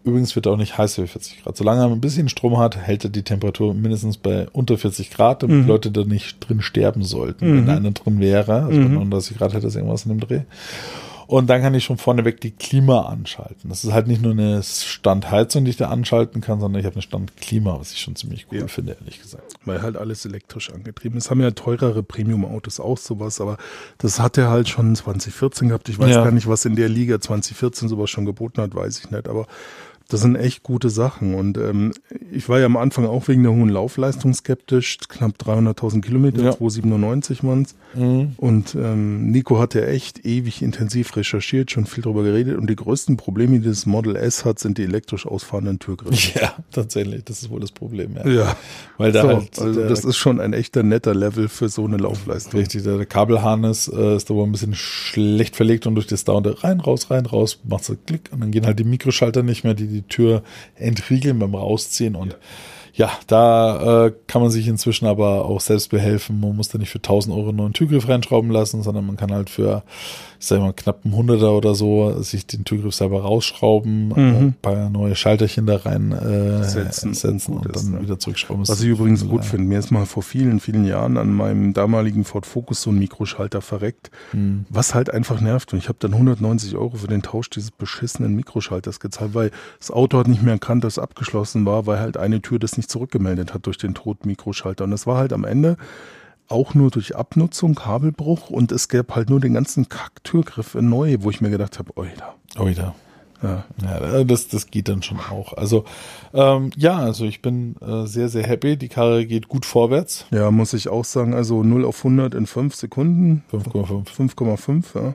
Übrigens wird er auch nicht heißer wie 40 Grad. Solange er ein bisschen Strom hat, hält er die Temperatur mindestens bei unter 40 Grad, damit Mhm. die Leute da nicht drin sterben sollten, Mhm. wenn einer drin wäre. Also bei 39 Grad hätte das irgendwas in dem Dreh. Und dann kann ich schon vorneweg die Klima anschalten. Das ist halt nicht nur eine Standheizung, die ich da anschalten kann, sondern ich habe eine Standklima, was ich schon ziemlich cool Ja. finde, ehrlich gesagt. Weil halt alles elektrisch angetrieben ist. Haben ja teurere Premium-Autos auch sowas, aber das hat er halt schon 2014 gehabt. Ich weiß Ja. gar nicht, was in der Liga 2014 sowas schon geboten hat, weiß ich nicht. Aber das sind echt gute Sachen. Und ähm, ich war ja am Anfang auch wegen der hohen Laufleistung skeptisch. Knapp 300.000 Kilometer, Ja. 297 waren's. Und ähm, Nico hat ja echt ewig intensiv recherchiert, schon viel drüber geredet. Und die größten Probleme, die das Model S hat, sind die elektrisch ausfahrenden Türgriffe. Ja, tatsächlich. Das ist wohl das Problem. Ja. Ja, Weil da so, halt also der, das ist schon ein echter netter Level für so eine Laufleistung. Richtig, der Kabelharnis äh, ist da wohl ein bisschen schlecht verlegt und durch das dauernde rein, raus, rein, raus, macht so Klick und dann gehen halt die Mikroschalter nicht mehr, die die Tür entriegeln beim Rausziehen und ja, da äh, kann man sich inzwischen aber auch selbst behelfen. Man muss da nicht für 1000 Euro einen neuen Türgriff reinschrauben lassen, sondern man kann halt für, sag mal, knapp ein Hunderter oder so sich den Türgriff selber rausschrauben, Mhm. ein paar neue Schalterchen da rein äh, Setzen. setzen und ist, dann ne? wieder zurückschrauben. Was ich übrigens gut finde, mir ist mal vor vielen, vielen Jahren an meinem damaligen Ford Focus so ein Mikroschalter verreckt, Hm. was halt einfach nervt. Und ich habe dann 190 Euro für den Tausch dieses beschissenen Mikroschalters gezahlt, weil das Auto hat nicht mehr erkannt, dass es abgeschlossen war, weil halt eine Tür das nicht zurückgemeldet hat durch den Tod-Mikroschalter. Und das war halt am Ende auch nur durch Abnutzung, Kabelbruch und es gab halt nur den ganzen Kack-Türgriff in neu, wo ich mir gedacht habe, oida. Oh, ja. Ja. Ja, das, das geht dann schon auch. Also ähm, ja, also ich bin äh, sehr, sehr happy. Die Karre geht gut vorwärts. Ja, muss ich auch sagen. Also 0 auf 100 in 5 Sekunden. 5,5. 5,5, ja.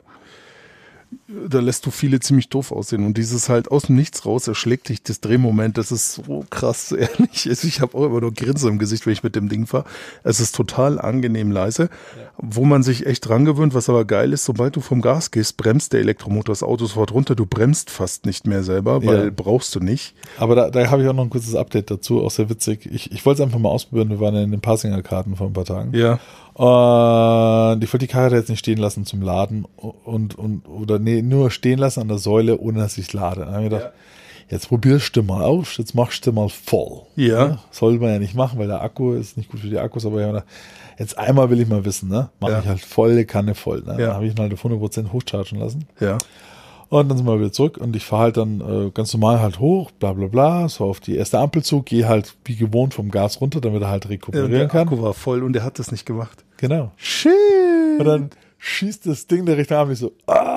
Da lässt du viele ziemlich doof aussehen. Und dieses halt aus dem Nichts raus erschlägt dich das Drehmoment. Das ist so krass, ehrlich. Also ich habe auch immer nur Grinse im Gesicht, wenn ich mit dem Ding fahre. Es ist total angenehm leise, wo man sich echt dran gewöhnt. Was aber geil ist, sobald du vom Gas gehst, bremst der Elektromotor das Auto sofort runter. Du bremst fast nicht mehr selber, weil Ja. brauchst du nicht. Aber da, da habe ich auch noch ein kurzes Update dazu, auch sehr witzig. Ich, ich wollte es einfach mal ausprobieren. Wir waren ja in den Passinger-Karten vor ein paar Tagen. Ja. Und ich wollte die Karre jetzt nicht stehen lassen zum Laden und, und oder nee, nur stehen lassen an der Säule, ohne dass ich lade. Dann habe ich gedacht, jetzt probierst du mal aus, jetzt machst du mal voll. Ja. Soll man ja nicht machen, weil der Akku ist nicht gut für die Akkus, aber ich habe gedacht, jetzt einmal will ich mal wissen, ne? Mache Ja. ich halt volle Kanne voll. Ne? Ja. Dann habe ich ihn halt auf 100% hochchargen lassen. Ja. Und dann sind wir wieder zurück und ich fahre halt dann äh, ganz normal halt hoch, bla bla bla, so auf die erste Ampel zu, gehe halt wie gewohnt vom Gas runter, damit er halt rekuperieren Der kann. Akku war voll und er hat das nicht gemacht. Genau. Shit. Und dann schießt das Ding der Richtung an, ich so, ah,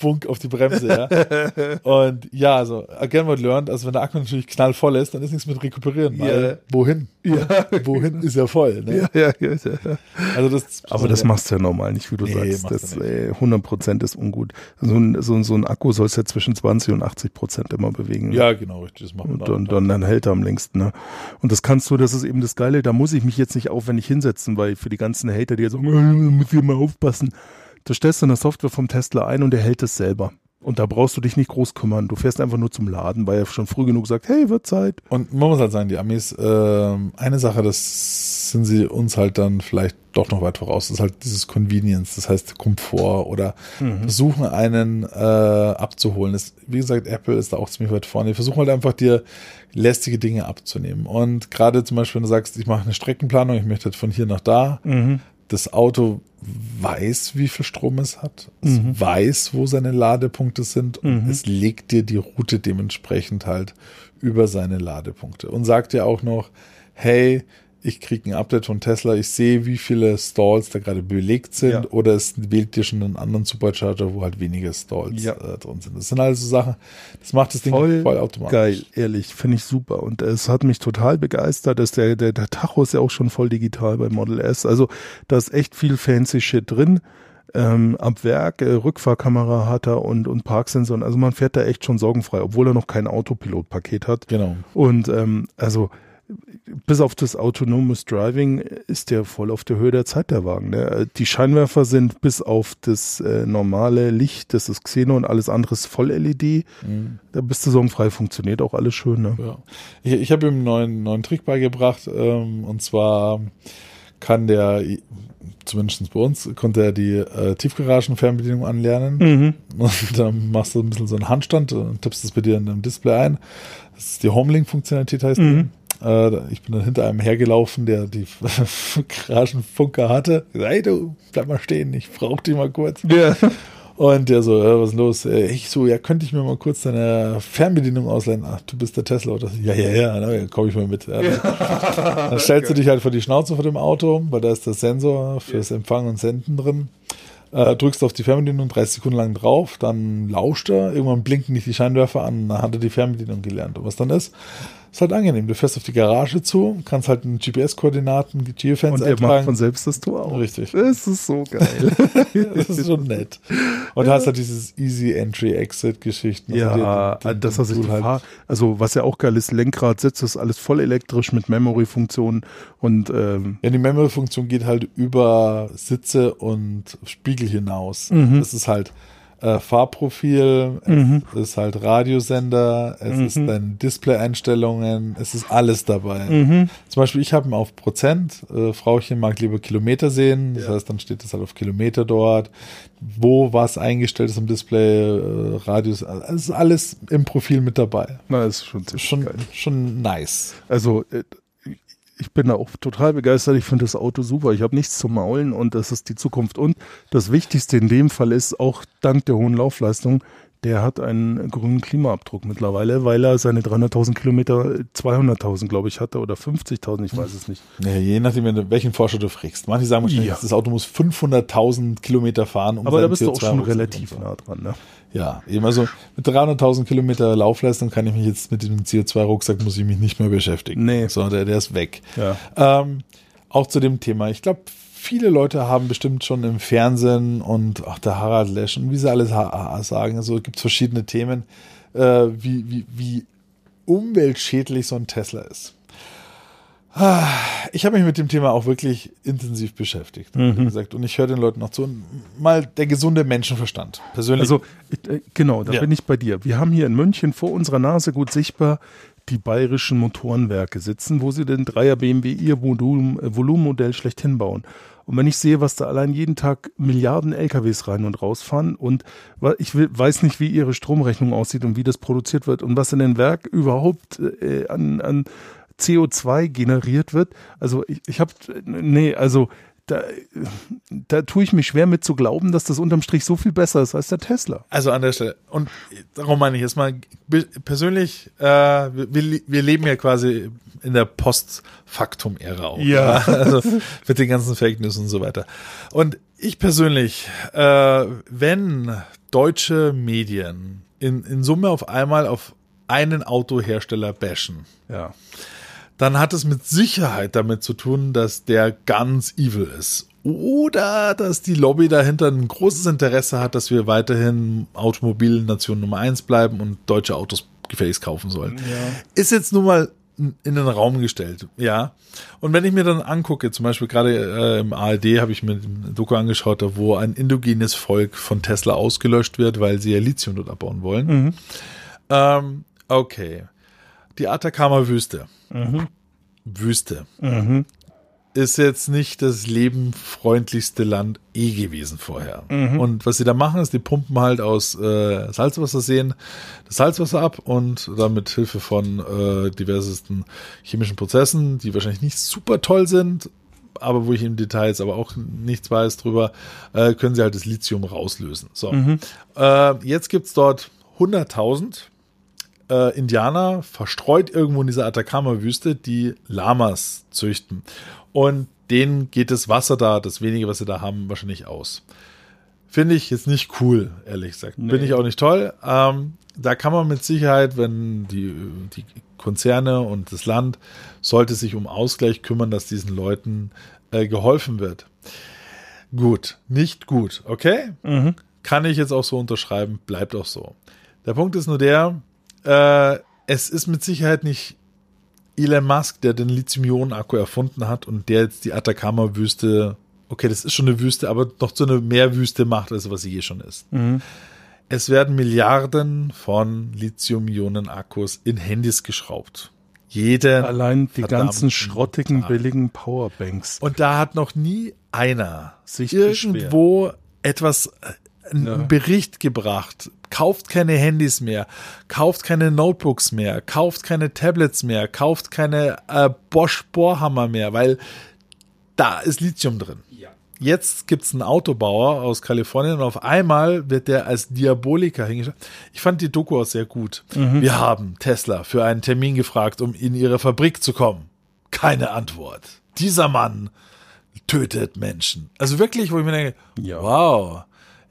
Bunk auf die Bremse, ja. und ja, also, again what learned, also wenn der Akku natürlich knallvoll ist, dann ist nichts mit rekuperieren, weil Ja. wohin? Ja. Wohin ist er voll, ne? Ja, ja, ja, ja. Also das, Aber das machst du ja normal nicht, wie du Nee, sagst. Das äh, 100% ist ungut. So ein, so, ein- so ein Akku sollst du ja zwischen 20 und 80% immer bewegen. Ja, genau, richtig, das machen wir Und dann, dann, dann hält er am längsten. Ne? Und das kannst du, das ist eben das Geile, da muss ich mich jetzt nicht aufwendig hinsetzen, weil für die ganzen Hater, die jetzt sagen, äh, muss ich mal aufpassen, da stellst du eine Software vom Tesla ein und der hält es selber. Und da brauchst du dich nicht groß kümmern. Du fährst einfach nur zum Laden, weil er schon früh genug sagt, hey, wird Zeit. Und man muss halt sagen, die Amis, ähm, eine Sache, das sind sie uns halt dann vielleicht doch noch weit voraus, das ist halt dieses Convenience, das heißt Komfort oder versuchen einen äh, abzuholen. Das, wie gesagt, Apple ist da auch ziemlich weit vorne. Die versuchen halt einfach dir lästige Dinge abzunehmen. Und gerade zum Beispiel, wenn du sagst, ich mache eine Streckenplanung, ich möchte halt von hier nach da, das Auto weiß, wie viel Strom es hat, es weiß, wo seine Ladepunkte sind. Und es legt dir die Route dementsprechend halt über seine Ladepunkte. Und sagt dir auch noch, hey, ich kriege ein Update von Tesla, ich sehe, wie viele Stalls da gerade belegt sind Ja. oder es wählt dir schon einen anderen Supercharger, wo halt weniger Stalls Ja. äh, drin sind. Das sind also Sachen, das macht das Ding voll, automatisch. Geil, ehrlich, finde ich super. Und es hat mich total begeistert, dass der, der, der Tacho ist ja auch schon voll digital bei Model S. Also da ist echt viel fancy Shit drin. Ähm, ab Werk, äh, Rückfahrkamera hat er und, und Parksensoren. Also man fährt da echt schon sorgenfrei, obwohl er noch kein Autopilotpaket hat. Genau. Und ähm, also bis auf das autonomes Driving ist der voll auf der Höhe der Zeit der Wagen. Ne? Die Scheinwerfer sind bis auf das äh, normale Licht, das ist Xenon und alles andere ist voll LED. Da bist du sorgenfrei, funktioniert auch alles schön. Ne? Ja. Ich, ich habe ihm einen neuen, neuen Trick beigebracht, ähm, und zwar kann der, zumindest bei uns, konnte er die äh, Tiefgaragenfernbedienung anlernen. Mhm. Und dann machst du ein bisschen so einen Handstand und tippst das bei dir in dem Display ein. Das ist die Homelink-Funktionalität heißt Mhm. Äh, ich bin dann hinter einem hergelaufen, der die Garagenfunker hatte. Hey du, bleib mal stehen, ich brauch dich mal kurz. Ja. Und der so, äh, was ist los? Äh, Ich so, ja, könnte ich mir mal kurz deine Fernbedienung ausleihen? Ach, du bist der Tesla. Oder? so. Ja, ja, ja, na, komm ich mal mit. Ja, dann, dann stellst du dich halt vor die Schnauze vor dem Auto, weil da ist der Sensor fürs Empfangen und Senden drin. Äh, drückst auf die Fernbedienung 30 Sekunden lang drauf, dann lauscht er, irgendwann blinken dich die Scheinwerfer an, dann hat er die Fernbedienung gelernt. Und was dann ist, ist halt angenehm. Du fährst auf die Garage zu, kannst halt in GPS-Koordinaten, Geofence Und er macht eintragen. von selbst das Tor auch. Richtig. Das ist so geil. Das ist schon nett. Und du hast halt dieses Easy Entry Exit Geschichten. Ja, Also die- die- das was ich halt, Fahr also was ja auch geil ist, Lenkrad, Sitz ist alles voll elektrisch mit Memory-Funktionen und ähm, Ja, die Memory-Funktion geht halt über Sitze und Spiegel hinaus. Mhm. Das ist halt äh, Fahrprofil, es ist halt Radiosender, es ist Mhm. deine Display-Einstellungen, es ist alles dabei. Mhm. Zum Beispiel, ich habe ihn auf Prozent, äh, Frauchen mag lieber Kilometer sehen, das heißt, dann steht das halt auf Kilometer dort, wo was eingestellt ist im Display, äh, Radius, also es ist alles im Profil mit dabei. na, ist schon ziemlich Schon, geil. schon nice. Also äh, ich bin da auch total begeistert. Ich finde das Auto super. Ich habe nichts zu maulen und das ist die Zukunft. Und das Wichtigste in dem Fall ist auch dank der hohen Laufleistung, der hat einen grünen Klimaabdruck mittlerweile, weil er seine 300.000 Kilometer 200.000, glaube ich, hatte oder 50.000, ich weiß es nicht. Ja, je nachdem, welchen Forscher du fragst. Manche sagen wahrscheinlich, Ja. das Auto muss 500.000 Kilometer fahren. Um Aber da bist du auch schon CO2 relativ nah dran, ne? Ja, eben also mit 300.000 Kilometer Laufleistung kann ich mich jetzt mit dem CO2-Rucksack muss ich mich nicht mehr beschäftigen. Nee. So, der, der ist weg. Ja. Ähm, auch zu dem Thema. Ich glaube, viele Leute haben bestimmt schon im Fernsehen und auch der Harald Lesch und wie sie alles sagen, also gibt es verschiedene Themen, äh, wie, wie, wie umweltschädlich so ein Tesla ist. Ich habe mich mit dem Thema auch wirklich intensiv beschäftigt, Mhm. wie gesagt, und ich höre den Leuten auch zu. Mal der gesunde Menschenverstand. Persönlich. Also, äh, genau, da Ja. bin ich bei dir. Wir haben hier in München vor unserer Nase gut sichtbar die bayerischen Motorenwerke sitzen, wo sie den Dreier BMW ihr Volumen, Volumenmodell schlechthin bauen. Und wenn ich sehe, was da allein jeden Tag Milliarden LKWs rein und rausfahren und ich weiß nicht, wie ihre Stromrechnung aussieht und wie das produziert wird und was in den Werk überhaupt äh, an, an CO2 generiert wird. Also ich, ich habe, nee, also da, da tue ich mich schwer mit zu glauben, dass das unterm Strich so viel besser ist als der Tesla. Also an der Stelle. Und darum meine ich jetzt mal persönlich, äh, wir, wir wir leben ja quasi in der Post-Faktum-Ära auch. Ja. Also mit den ganzen Fake News und so weiter. Und ich persönlich, äh, wenn deutsche Medien in, in Summe auf einmal auf einen Autohersteller bashen, Ja. Dann hat es mit Sicherheit damit zu tun, dass der ganz evil ist. Oder dass die Lobby dahinter ein großes Interesse hat, dass wir weiterhin Automobilnation Nummer eins bleiben und deutsche Autos gefälligst kaufen sollen. Ist jetzt nun mal in den Raum gestellt, ja. Und wenn ich mir dann angucke, zum Beispiel gerade äh, im ARD habe ich mir ein Doku angeschaut, da wo ein indogenes Volk von Tesla ausgelöscht wird, weil sie ja Lithium dort abbauen wollen. Ähm, okay. Die Atacama-Wüste. Wüste. Ist jetzt nicht das lebenfreundlichste Land eh gewesen vorher. Und was sie da machen, ist, die pumpen halt aus äh, Salzwasserseen das Salzwasser ab und dann mit Hilfe von äh, diversesten chemischen Prozessen, die wahrscheinlich nicht super toll sind, aber wo ich im Detail jetzt aber auch nichts weiß drüber, äh, können sie halt das Lithium rauslösen. So. Äh, jetzt gibt's dort 100.000 äh, Indianer verstreut irgendwo in dieser Atacama-Wüste, die Lamas züchten. Und denen geht das Wasser da, das wenige, was sie da haben, wahrscheinlich aus. Finde ich jetzt nicht cool, ehrlich gesagt. Bin ich auch nicht toll. Ähm, da kann man mit Sicherheit, wenn die, die Konzerne und das Land sollte sich um Ausgleich kümmern, dass diesen Leuten äh, geholfen wird. Gut, nicht gut, okay? Kann ich jetzt auch so unterschreiben, bleibt auch so. Der Punkt ist nur der, äh, es ist mit Sicherheit nicht Elon Musk, der den Lithium-Ionen-Akku erfunden hat und der jetzt die Atacama-Wüste, okay, das ist schon eine Wüste, aber noch zu einer Meerwüste macht, als was sie eh schon ist. Es werden Milliarden von Lithium-Ionen-Akkus in Handys geschraubt. Jeden Allein die ganzen schrottigen, Tag. billigen Powerbanks. Und da hat noch nie einer Sich irgendwo etwas, äh, einen Ja. Bericht gebracht. Kauft keine Handys mehr, kauft keine Notebooks mehr, kauft keine Tablets mehr, kauft keine äh, Bosch Bohrhammer mehr, weil da ist Lithium drin. Jetzt gibt's einen Autobauer aus Kalifornien und auf einmal wird der als Diaboliker hingestellt. Ich fand die Doku auch sehr gut. Wir haben Tesla für einen Termin gefragt, um in ihre Fabrik zu kommen. Keine Antwort. Dieser Mann tötet Menschen. Also wirklich, wo ich mir denke, Ja. wow,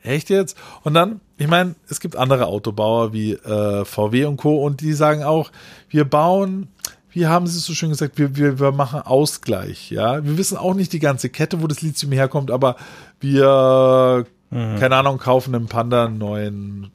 echt jetzt? Und dann, ich meine, es gibt andere Autobauer wie äh, VW und Co. und die sagen auch, wir bauen, wie haben sie es so schön gesagt, wir, wir, wir machen Ausgleich, ja. Wir wissen auch nicht die ganze Kette, wo das Lithium herkommt, aber wir, keine Ahnung, kaufen einem Panda einen neuen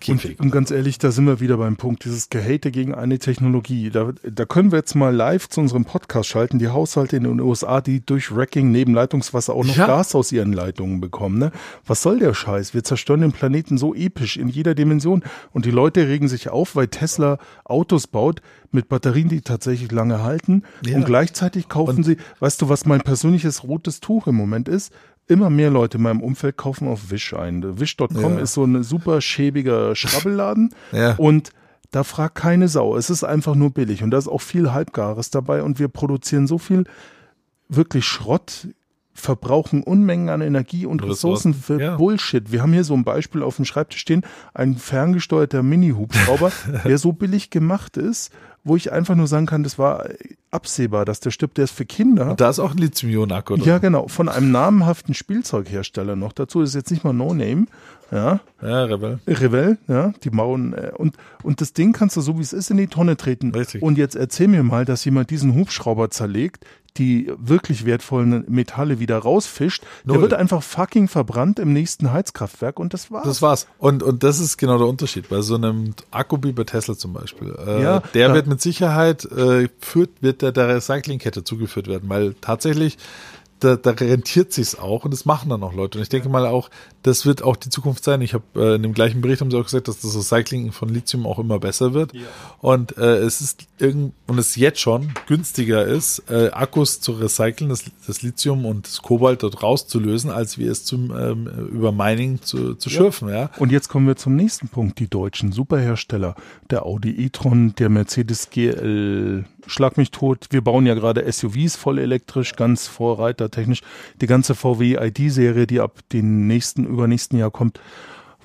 Käfig. Und, und ganz ehrlich, da sind wir wieder beim Punkt, dieses Gehate gegen eine Technologie. Da, da können wir jetzt mal live zu unserem Podcast schalten. Die Haushalte in den USA, die durch Wrecking neben Leitungswasser auch noch Ja. Gas aus ihren Leitungen bekommen. Ne? Was soll der Scheiß? Wir zerstören den Planeten so episch in jeder Dimension. Und die Leute regen sich auf, weil Tesla Autos baut mit Batterien, die tatsächlich lange halten. Ja. Und gleichzeitig kaufen sie, weißt du, was mein persönliches rotes Tuch im Moment ist? Immer mehr Leute in meinem Umfeld kaufen auf Wish ein. Wish.com Ja. ist so ein super schäbiger Schrabbelladen. Ja. Und da fragt keine Sau. Es ist einfach nur billig. Und da ist auch viel Halbgares dabei. Und wir produzieren so viel wirklich Schrott verbrauchen Unmengen an Energie und Ressourcen, für ja. Bullshit. Wir haben hier so ein Beispiel auf dem Schreibtisch stehen, ein ferngesteuerter Mini-Hubschrauber, der so billig gemacht ist, wo ich einfach nur sagen kann, das war absehbar, dass der stirbt, der ist für Kinder. Und da ist auch ein Lithium-Ionen-Akku drin. Ja, genau, von einem namhaften Spielzeughersteller noch dazu, ist jetzt nicht mal No Name, ja, Ja, Rebel. Revell, ja, die bauen äh, und und das Ding kannst du so wie es ist in die Tonne treten. Richtig. Und jetzt erzähl mir mal, dass jemand diesen Hubschrauber zerlegt, die wirklich wertvollen Metalle wieder rausfischt. Der Null. wird einfach fucking verbrannt im nächsten Heizkraftwerk und das war's. Das war's. Und, und das ist genau der Unterschied. Bei so einem Akku wie bei Tesla zum Beispiel. Äh, Ja, der da- wird mit Sicherheit, äh, führt, wird der, der Recyclingkette zugeführt werden, weil tatsächlich da, da rentiert sich's auch und das machen dann auch Leute. Und ich denke mal auch, das wird auch die Zukunft sein. Ich habe äh, in dem gleichen Bericht haben sie auch gesagt, dass das Recycling von Lithium auch immer besser wird. Und äh, es ist irgend und es jetzt schon günstiger ist, äh, Akkus zu recyceln, das, das Lithium und das Kobalt dort rauszulösen, als wir es zum ähm, über Mining zu, zu schürfen. Ja. Und jetzt kommen wir zum nächsten Punkt. Die deutschen Superhersteller, der Audi e-tron, der Mercedes GL, schlag mich tot. Wir bauen ja gerade SUVs voll elektrisch, ganz vorreitertechnisch. Die ganze VW ID-Serie, die ab dem nächsten, übernächsten Jahr kommt.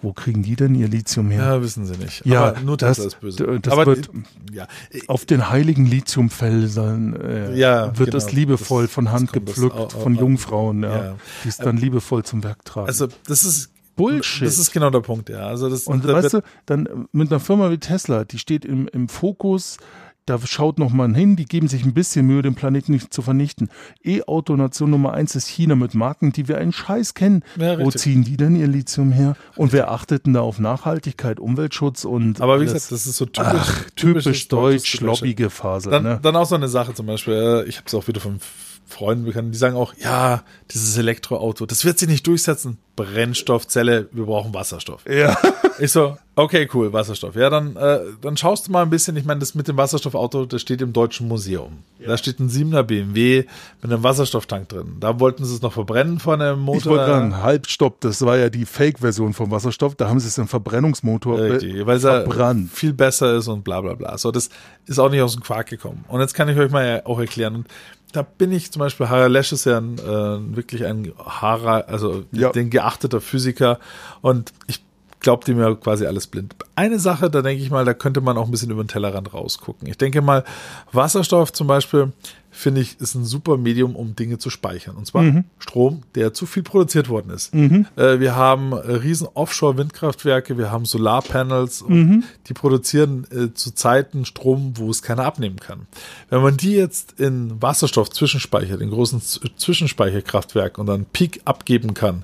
Wo kriegen die denn ihr Lithium her? Ja, wissen sie nicht. Ja, Aber nur das- Tesla ist böse. d- das Aber wird- ja, Auf den heiligen Lithiumfeldern äh, Ja, wird genau. das liebevoll Das- von das Hand das gepflückt au- au- von au- Jungfrauen, ja, ja. die es dann liebevoll zum Werk tragen. also das ist Bullshit. Das ist genau der Punkt, ja. Also das Und da weißt du, dann mit einer Firma wie Tesla, die steht im, im Fokus, da schaut noch mal hin, die geben sich ein bisschen Mühe, den Planeten nicht zu vernichten. E-Auto-Nation Nummer eins ist China mit Marken, die wir einen Scheiß kennen. Ja, Wo richtig. ziehen die denn ihr Lithium her? Und wer achtet denn da auf Nachhaltigkeit, Umweltschutz und aber wie alles? gesagt, das ist so typisch, Ach, typisch deutsch, lobbige Phase. Dann, ne? dann auch so eine Sache zum Beispiel, äh, ich habe es auch wieder von Freunden bekannt, die sagen auch, ja, dieses Elektroauto, das wird sich nicht durchsetzen. Brennstoffzelle, wir brauchen Wasserstoff. Ja. Ich so, okay, cool, Wasserstoff. Ja, dann, äh, dann schaust du mal ein bisschen, ich meine, das mit dem Wasserstoffauto, das steht im Deutschen Museum. Da steht ein 7er BMW mit einem Wasserstofftank drin. Da wollten sie es noch verbrennen von einem Motor. Ich wollte sagen, Halbstopp, das war ja die Fake-Version vom Wasserstoff. Da haben sie es im Verbrennungsmotor äh, Richtig, weil es ja verbrannt. viel besser ist und bla bla bla. So, das ist auch nicht aus dem Quark gekommen. Und jetzt kann ich euch mal auch erklären. Und da bin ich zum Beispiel, Harald Lesch ist ja ein, äh, wirklich ein Harald, also Ja. den geachteter Physiker. Und ich glaube dem ja quasi alles blind. Eine Sache, da denke ich mal, da könnte man auch ein bisschen über den Tellerrand rausgucken. Ich denke mal, Wasserstoff zum Beispiel, finde ich, ist ein super Medium, um Dinge zu speichern. Und zwar Strom, der zu viel produziert worden ist. Äh, wir haben äh, riesen Offshore-Windkraftwerke, wir haben Solarpanels und die produzieren äh, zu Zeiten Strom, wo es keiner abnehmen kann. Wenn man die jetzt in Wasserstoff zwischenspeichert, in großen Z- Zwischenspeicherkraftwerken und dann Peak abgeben kann,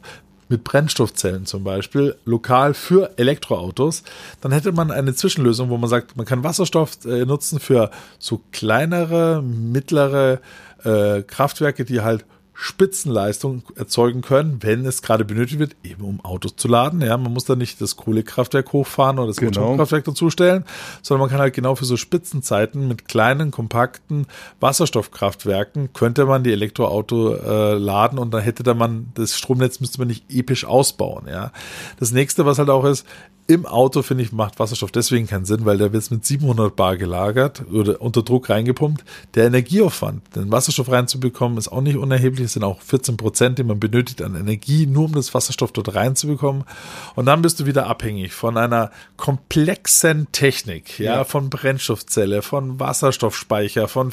mit Brennstoffzellen zum Beispiel, lokal für Elektroautos, dann hätte man eine Zwischenlösung, wo man sagt, man kann Wasserstoff äh, nutzen für so kleinere, mittlere äh, Kraftwerke, die halt Spitzenleistung erzeugen können, wenn es gerade benötigt wird, eben um Autos zu laden. Ja, man muss da nicht das Kohlekraftwerk hochfahren oder das Genau. Atomkraftwerk dazustellen, sondern man kann halt genau für so Spitzenzeiten mit kleinen, kompakten Wasserstoffkraftwerken könnte man die Elektroauto äh, laden und dann hätte da man das Stromnetz müsste man nicht episch ausbauen. Ja, das nächste, was halt auch ist, im Auto, finde ich, macht Wasserstoff deswegen keinen Sinn, weil der wird mit 700 Bar gelagert oder unter Druck reingepumpt. Der Energieaufwand, den Wasserstoff reinzubekommen, ist auch nicht unerheblich. Es sind auch 14 Prozent, die man benötigt an Energie, nur um das Wasserstoff dort reinzubekommen. Und dann bist du wieder abhängig von einer komplexen Technik, ja, Ja. von Brennstoffzelle, von Wasserstoffspeicher, von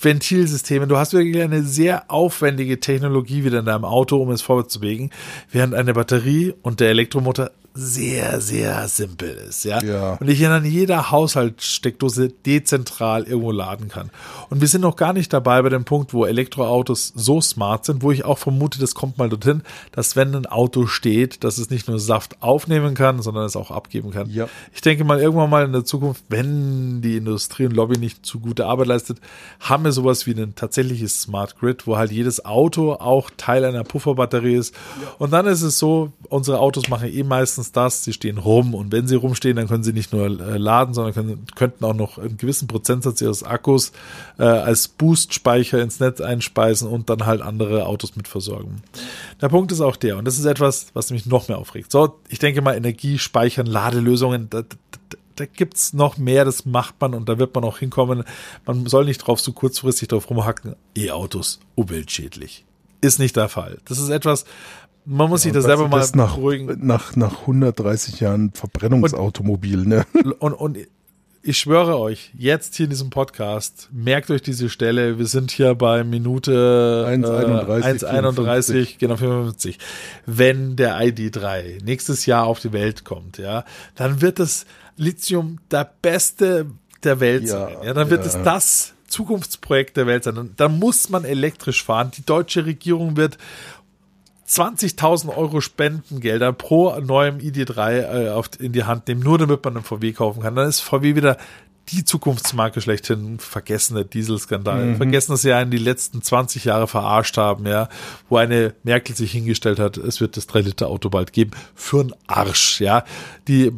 Ventilsystemen. Du hast wirklich eine sehr aufwendige Technologie wieder in deinem Auto, um es vorwärts zu bewegen, während eine Batterie und der Elektromotor sehr, sehr simpel ist, ja. Ja. Und ich an jeder Haushaltssteckdose dezentral irgendwo laden kann. Und wir sind noch gar nicht dabei bei dem Punkt, wo Elektroautos so smart sind, wo ich auch vermute, das kommt mal dorthin, dass wenn ein Auto steht, dass es nicht nur Saft aufnehmen kann, sondern es auch abgeben kann. Ja. Ich denke mal, irgendwann mal in der Zukunft, wenn die Industrie und Lobby nicht zu gute Arbeit leistet, haben wir sowas wie ein tatsächliches Smart Grid, wo halt jedes Auto auch Teil einer Pufferbatterie ist. Und dann ist es so, unsere Autos machen eh meistens das, sie stehen rum und wenn sie rumstehen, dann können sie nicht nur äh, laden, sondern können, könnten auch noch einen gewissen Prozentsatz ihres Akkus äh, als Boostspeicher ins Netz einspeisen und dann halt andere Autos mit versorgen. Der Punkt ist auch der, und das ist etwas, was mich noch mehr aufregt. So, ich denke mal, Energie speichern, Ladelösungen, da, da, da gibt's noch mehr, das macht man und da wird man auch hinkommen. Man soll nicht drauf so kurzfristig drauf rumhacken, E-Autos, umweltschädlich. ist nicht der Fall. Das ist etwas, man muss sich da Und selber mal das nach, beruhigen. nach, nach 130 Jahren Verbrennungsautomobil, ne? Und, und ich schwöre euch, jetzt hier in diesem Podcast, merkt euch diese Stelle, wir sind hier bei Minute äh, 1,31, 1,31, genau 55. Wenn der ID3 nächstes Jahr auf die Welt kommt, ja, dann wird das Lithium der beste der Welt Ja, sein. Ja, dann wird ja. es das Zukunftsprojekt der Welt sein. Dann, dann muss man elektrisch fahren. Die deutsche Regierung wird 20.000 Euro Spendengelder pro neuem ID3 äh, auf, in die Hand nehmen, nur damit man einen VW kaufen kann. Dann ist VW wieder die Zukunftsmarke schlechthin. Vergessen der Dieselskandal. Vergessen, dass sie einen die letzten 20 Jahre verarscht haben, ja, wo eine Merkel sich hingestellt hat, es wird das 3-Liter-Auto bald geben. Für einen Arsch, ja. Die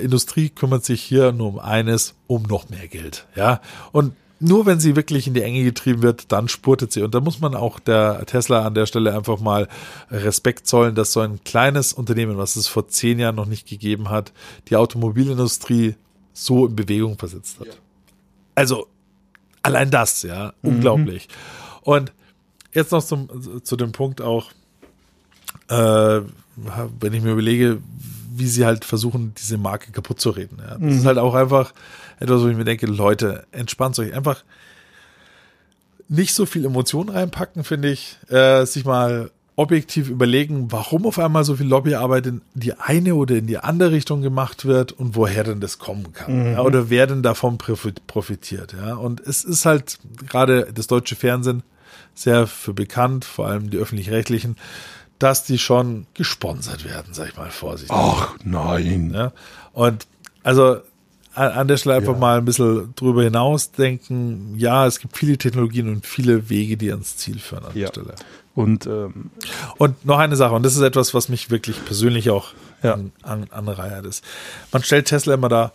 Industrie kümmert sich hier nur um eines, um noch mehr Geld, ja. Und nur wenn sie wirklich in die Enge getrieben wird, dann spurtet sie. Und da muss man auch der Tesla an der Stelle einfach mal Respekt zollen, dass so ein kleines Unternehmen, was es vor zehn Jahren noch nicht gegeben hat, die Automobilindustrie so in Bewegung versetzt hat. Also allein das, ja, unglaublich. Und jetzt noch zum, zu dem Punkt auch, äh, wenn ich mir überlege, wie sie halt versuchen, diese Marke kaputt zu reden. Ja. Das ist halt auch einfach etwas, wo ich mir denke, Leute, entspannt euch einfach nicht so viel Emotionen reinpacken, finde ich. Äh, sich mal objektiv überlegen, warum auf einmal so viel Lobbyarbeit in die eine oder in die andere Richtung gemacht wird und woher denn das kommen kann. Ja, oder wer denn davon profit- profitiert. Ja. Und es ist halt gerade das deutsche Fernsehen sehr für bekannt, vor allem die öffentlich-rechtlichen, dass die schon gesponsert werden, sag ich mal vorsichtig. Ach nein. Ja? Und also an, der Stelle einfach Ja. mal ein bisschen drüber hinaus denken, ja, es gibt viele Technologien und viele Wege, die ans Ziel führen an Ja. der Stelle. Und ähm, Und noch eine Sache, und das ist etwas, was mich wirklich persönlich auch Ja. an, an, anreiert ist. Man stellt Tesla immer da,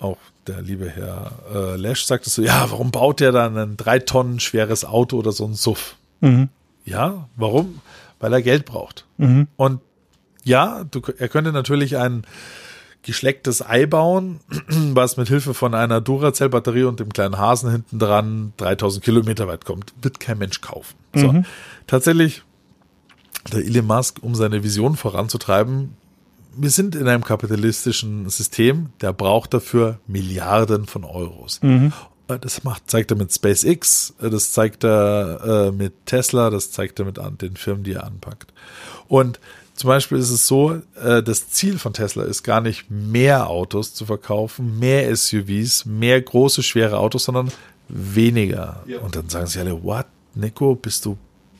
auch der liebe Herr äh, Lesch sagt es so, ja, warum baut der dann ein drei Tonnen schweres Auto oder so ein Suff? Ja, warum? Weil er Geld braucht. Und ja, du, er könnte natürlich ein geschlecktes Ei bauen, was mit Hilfe von einer Duracell-Batterie und dem kleinen Hasen hinten dran 3000 Kilometer weit kommt. Wird kein Mensch kaufen. So. Tatsächlich, der Elon Musk, um seine Vision voranzutreiben, wir sind in einem kapitalistischen System, der braucht dafür Milliarden von Euros. Äh, Das macht, zeigt er mit SpaceX, äh, das zeigt er äh, mit Tesla, das zeigt er mit an, den Firmen, die er anpackt. Und zum Beispiel ist es so, äh, das Ziel von Tesla ist gar nicht mehr Autos zu verkaufen, mehr SUVs, mehr große, schwere Autos, sondern weniger. Und dann sagen sie alle, what, Nico, bist du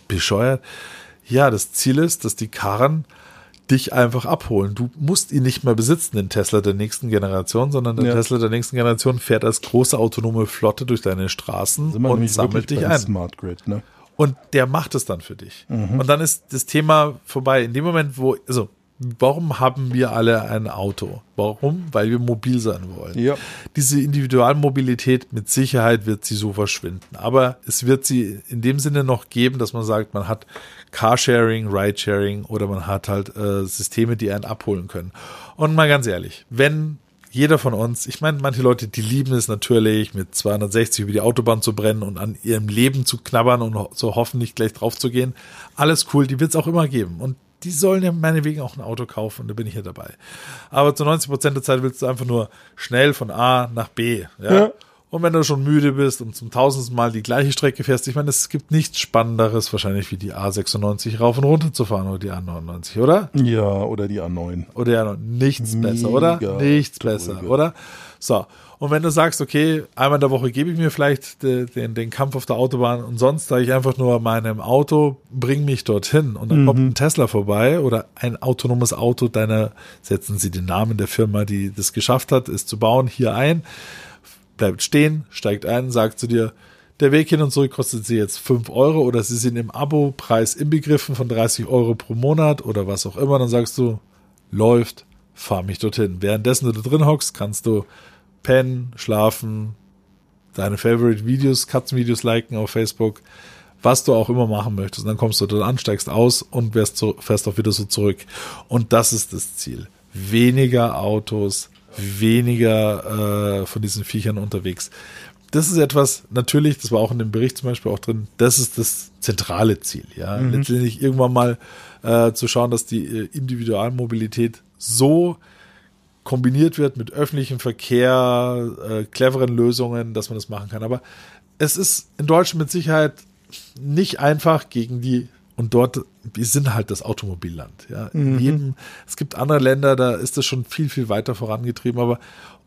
bescheuert? Ja, das Ziel ist, dass die Karren dich einfach abholen. Du musst ihn nicht mehr besitzen, den Tesla der nächsten Generation, sondern der Ja. Tesla der nächsten Generation fährt als große autonome Flotte durch deine Straßen und sammelt dich ein. Smart Grid, ne? Und der macht es dann für dich. Und dann ist das Thema vorbei. In dem Moment, wo, also, warum haben wir alle ein Auto? Warum? Weil wir mobil sein wollen. Ja. Diese Individualmobilität mit Sicherheit wird sie so verschwinden. Aber es wird sie in dem Sinne noch geben, dass man sagt, man hat Carsharing, Ridesharing oder man hat halt äh, Systeme, die einen abholen können. Und mal ganz ehrlich, wenn jeder von uns, ich meine, manche Leute, die lieben es natürlich, mit 260 über die Autobahn zu brennen und an ihrem Leben zu knabbern und so hoffen, nicht gleich drauf zu gehen. Alles cool, die wird es auch immer geben. Und die sollen ja meinetwegen auch ein Auto kaufen, da bin ich ja dabei. Aber zu 90 Prozent der Zeit willst du einfach nur schnell von A nach B. Ja? Ja. Und wenn du schon müde bist und zum tausendsten Mal die gleiche Strecke fährst, ich meine, es gibt nichts Spannenderes wahrscheinlich wie die A96 rauf und runter zu fahren oder die A99, oder? Ja, oder die A9. Oder ja, noch nichts Mega besser, oder? Nichts drüber. besser, oder? So. Und wenn du sagst, okay, einmal in der Woche gebe ich mir vielleicht den, den, den Kampf auf der Autobahn und sonst sage ich einfach nur meinem Auto, bring mich dorthin und dann kommt ein Tesla vorbei oder ein autonomes Auto deiner, setzen sie den Namen der Firma, die das geschafft hat, es zu bauen, hier ein, bleibt stehen, steigt ein, sagt zu dir, der Weg hin und zurück kostet sie jetzt 5 Euro oder sie sind im Abo-Preis inbegriffen von 30 Euro pro Monat oder was auch immer, dann sagst du, läuft, fahr mich dorthin. Währenddessen du da drin hockst, kannst du pennen, schlafen, deine Favorite Videos, Katzenvideos liken auf Facebook, was du auch immer machen möchtest. Und dann kommst du dort an, steigst aus und fährst, so, fährst auch wieder so zurück. Und das ist das Ziel. Weniger Autos, weniger äh, von diesen Viechern unterwegs. das ist etwas, natürlich, das war auch in dem Bericht zum Beispiel auch drin, das ist das zentrale Ziel, ja. Mhm. Letztendlich irgendwann mal äh, zu schauen, dass die äh, Individualmobilität so kombiniert wird mit öffentlichem Verkehr, äh, cleveren Lösungen, dass man das machen kann. Aber es ist in Deutschland mit Sicherheit nicht einfach gegen die und dort, wir sind halt das Automobilland. Ja. In jedem, es gibt andere Länder, da ist das schon viel, viel weiter vorangetrieben, aber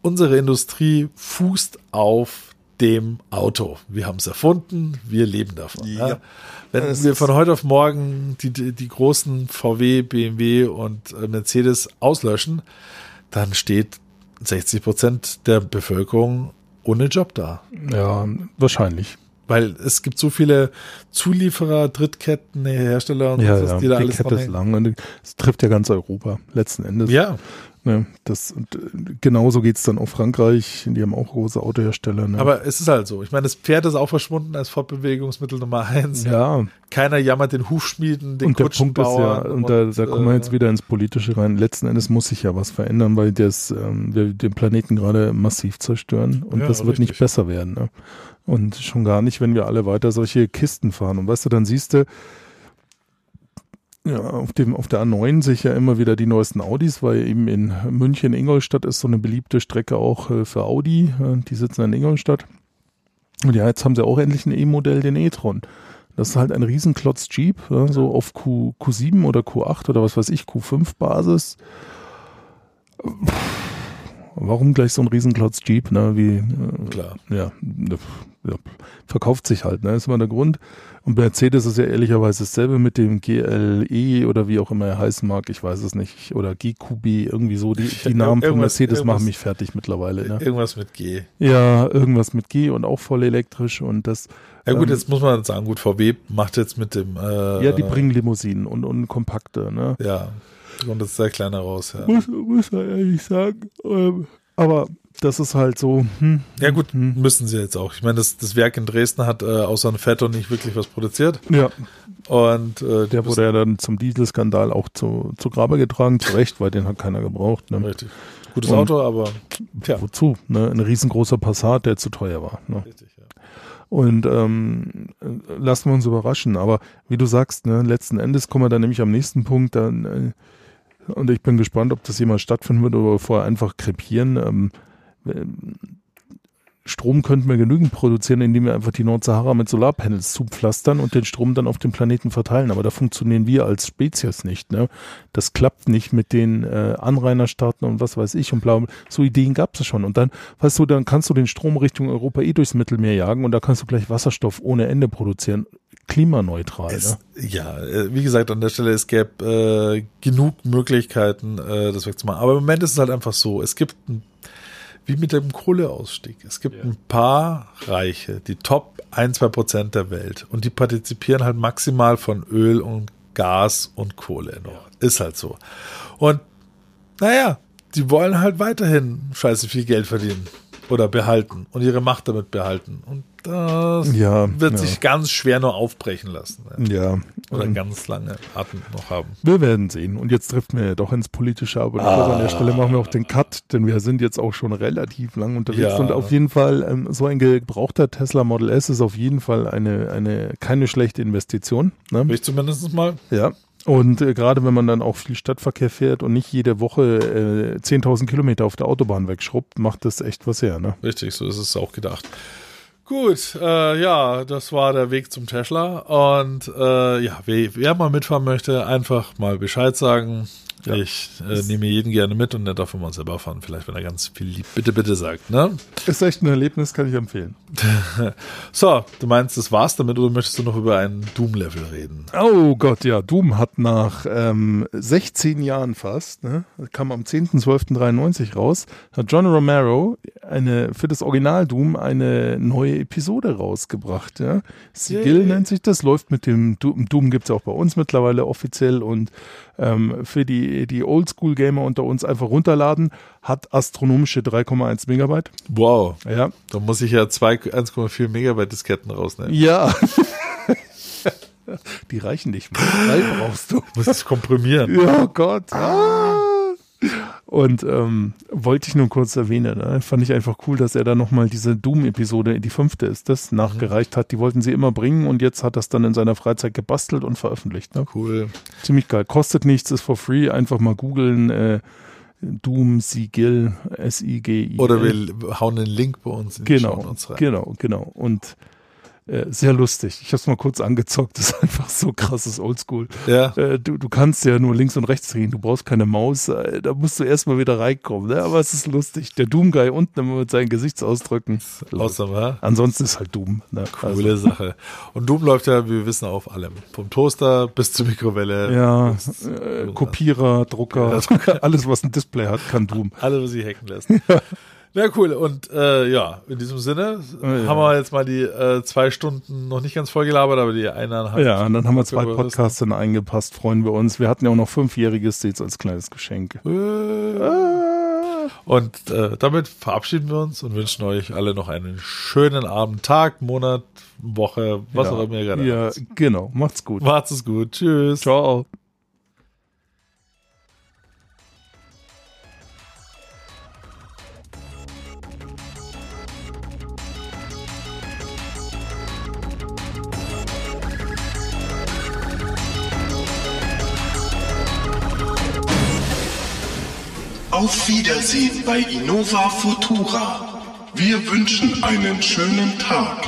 unsere Industrie fußt auf dem Auto. Wir haben es erfunden, wir leben davon. Ja. Ja. Wenn Es wir von heute auf morgen die, die, die großen VW, BMW und äh, Mercedes auslöschen, dann steht 60 Prozent der Bevölkerung ohne Job da. Ja, wahrscheinlich. Weil es gibt so viele Zulieferer, Drittketten, Hersteller und Ja, sonst, ja, die da die alles Kette ist lang und es trifft ja ganz Europa letzten Endes. Ja, Ne, das, und, äh, genauso geht's dann auf Frankreich, die haben auch große Autohersteller. Ne? aber es ist halt so. Ich meine, das Pferd ist auch verschwunden als Fortbewegungsmittel Nummer eins. ja, Keiner jammert den Hufschmieden, den und der Punkt ist ja, Kutschenbauern und da, da kommen wir äh, jetzt wieder ins Politische rein. Letzten Endes muss sich ja was verändern, weil das, ähm, wir den Planeten gerade massiv zerstören und Ja, das wird nicht richtig. besser werden. Ne? Und schon gar nicht, wenn wir alle weiter solche Kisten fahren. Und weißt du, dann siehst du, ja, auf dem, auf der A9 sehe ich ja immer wieder die neuesten Audis, weil eben in München, Ingolstadt ist so eine beliebte Strecke auch äh, für Audi. Äh, die sitzen in Ingolstadt. Und ja, jetzt haben sie auch endlich ein E-Modell, den e-tron. Das ist halt ein Riesenklotz Jeep, ja, so auf Q, Q7 oder Q8 oder was weiß ich, Q5 Basis. Warum gleich so ein Riesenklotz Jeep, ne, wie, äh, Klar. ja, ne, ja, verkauft sich halt, ne, ist immer der Grund. Und Mercedes ist ja ehrlicherweise dasselbe mit dem GLE oder wie auch immer er heißen mag, ich weiß es nicht, oder GQB, irgendwie so, die, die Namen von Mercedes machen mich fertig mittlerweile, ne. Irgendwas mit G. Ja, irgendwas mit G und auch voll elektrisch und das, Ja gut, Ähm, jetzt muss man sagen, gut, VW macht jetzt mit dem äh, ja, die bringen Limousinen und, und kompakte, ne. Ja, jetzt sehr kleiner raus, ja. Muss, muss man ehrlich sagen. Ähm, aber das ist halt so, hm, Ja gut, hm. müssen sie jetzt auch. Ich meine, das, das Werk in Dresden hat äh, außer ein Fetto nicht wirklich was produziert. ja, Und äh, der wurde ja dann zum Dieselskandal auch zu, zu Grabe getragen, zu Recht, weil den hat keiner gebraucht. Ne? Richtig. Gutes Und- Auto, aber tja. Wozu? Ne? Ein riesengroßer Passat, der zu teuer war. Ne? Richtig, ja. Und ähm, äh, lassen wir uns überraschen. Aber wie du sagst, ne, letzten Endes kommen wir dann nämlich am nächsten Punkt. Dann, äh, und ich bin gespannt, ob das jemals stattfinden wird oder vorher einfach krepieren. Ähm, Strom könnten wir genügend produzieren, indem wir einfach die Nordsahara mit Solarpanels zupflastern und den Strom dann auf dem Planeten verteilen. Aber da funktionieren wir als Spezies nicht. Ne? Das klappt nicht mit den äh, Anrainerstaaten und was weiß ich und bla. So Ideen gab es schon. Und dann, weißt du, dann kannst du den Strom Richtung Europa eh durchs Mittelmeer jagen und da kannst du gleich Wasserstoff ohne Ende produzieren. Klimaneutral. Es, ne? ja, äh, wie gesagt, an der Stelle, es gäbe äh, genug Möglichkeiten, äh, das wegzumachen. Aber im Moment ist es halt einfach so, es gibt, ein, wie mit dem Kohleausstieg, es gibt ein paar Reiche, die Top 1, 2 Prozent der Welt. Und die partizipieren halt maximal von Öl und Gas und Kohle noch. Ist halt so. Und naja, die wollen halt weiterhin scheiße viel Geld verdienen oder behalten und ihre Macht damit behalten. Und das Ja, wird ja. sich ganz schwer nur aufbrechen lassen. Ja. Ja. Oder ähm, ganz lange Atem noch haben. Wir werden sehen. Und jetzt trifft mir ja doch ins Politische, aber glaube, an der Stelle machen wir auch den Cut, denn wir sind jetzt auch schon relativ lang unterwegs. Und auf jeden Fall, ähm, so ein gebrauchter Tesla Model S ist auf jeden Fall eine, eine keine schlechte Investition. Ne? Ich zumindest mal. Ja. Und äh, gerade wenn man dann auch viel Stadtverkehr fährt und nicht jede Woche äh, 10.000 Kilometer auf der Autobahn wegschrubbt, macht das echt was her. Ne? Richtig, so ist es auch gedacht. Gut, äh, ja, das war der Weg zum Tesla. Und äh, ja, wer, wer mal mitfahren möchte, einfach mal Bescheid sagen. Ja. Ich äh, nehme jeden gerne mit und der darf mal selber fahren, vielleicht wenn er ganz viel lieb bitte, bitte sagt. Ne? Ist echt ein Erlebnis, kann ich empfehlen. So, du meinst, das war's damit oder möchtest du noch über ein Doom-Level reden? Oh Gott, ja, Doom hat nach ähm, 16 Jahren fast, ne, kam am 10.12.93 raus, hat John Romero eine, für das Original Doom eine neue Episode rausgebracht. Ja. Sigil Yay. nennt sich das, läuft mit dem Doom, Doom gibt's auch bei uns mittlerweile offiziell und ähm, für die, die Oldschool-Gamer unter uns einfach runterladen, hat astronomische 3,1 Megabyte. Wow, Ja, da muss ich ja zwei 1,4 Megabyte Disketten rausnehmen. ja. Die reichen nicht mehr. Drei brauchst du. Muss es komprimieren. Oh Gott. Ah. Und ähm, wollte ich nur kurz erwähnen. Ne? Fand ich einfach cool, dass er da nochmal diese Doom-Episode, die fünfte ist das, nachgereicht hat. Die wollten sie immer bringen und jetzt hat das dann in seiner Freizeit gebastelt und veröffentlicht. Ne? Cool. Ziemlich geil. Kostet nichts, ist for free. Einfach mal googeln. Äh, Doom Sigil, S-I-G-I. Oder wir hauen den Link bei uns in genau, die Shownotes rein. Genau, genau. Und äh, sehr lustig. Ich habe es mal kurz angezockt. Das ist einfach so krasses Oldschool. Ja. Äh, du, du kannst ja nur links und rechts drehen. Du brauchst keine Maus. Äh, da musst du erstmal wieder reinkommen. Ne? Aber es ist lustig. Der Doom-Guy unten immer mit seinen Gesichtsausdrücken. Awesome, ja? Ansonsten ist halt Doom. Ne? Coole Also, Sache. Und Doom läuft ja, wie wir wissen, auf allem. Vom Toaster bis zur Mikrowelle. ja, äh, Kopierer, Drucker, alles, was ein Display hat, kann Doom. Alles, was sie hacken lässt. Na cool, und äh, ja, in diesem Sinne Ja. haben wir jetzt mal die äh, zwei Stunden noch nicht ganz voll gelabert, aber die eineinhalb. Ja, und dann haben wir zwei. Podcasts dann eingepasst, freuen wir uns. Wir hatten ja auch noch fünfjähriges, seht's als kleines Geschenk. Äh, Und äh, damit verabschieden wir uns und wünschen euch alle noch einen schönen Abend, Tag, Monat, Woche, was ja. auch immer ihr gerade Ja, habt. genau. Macht's gut. Macht's es gut. Tschüss. Ciao. Auf Wiedersehen bei Innova Futura. Wir wünschen einen schönen Tag.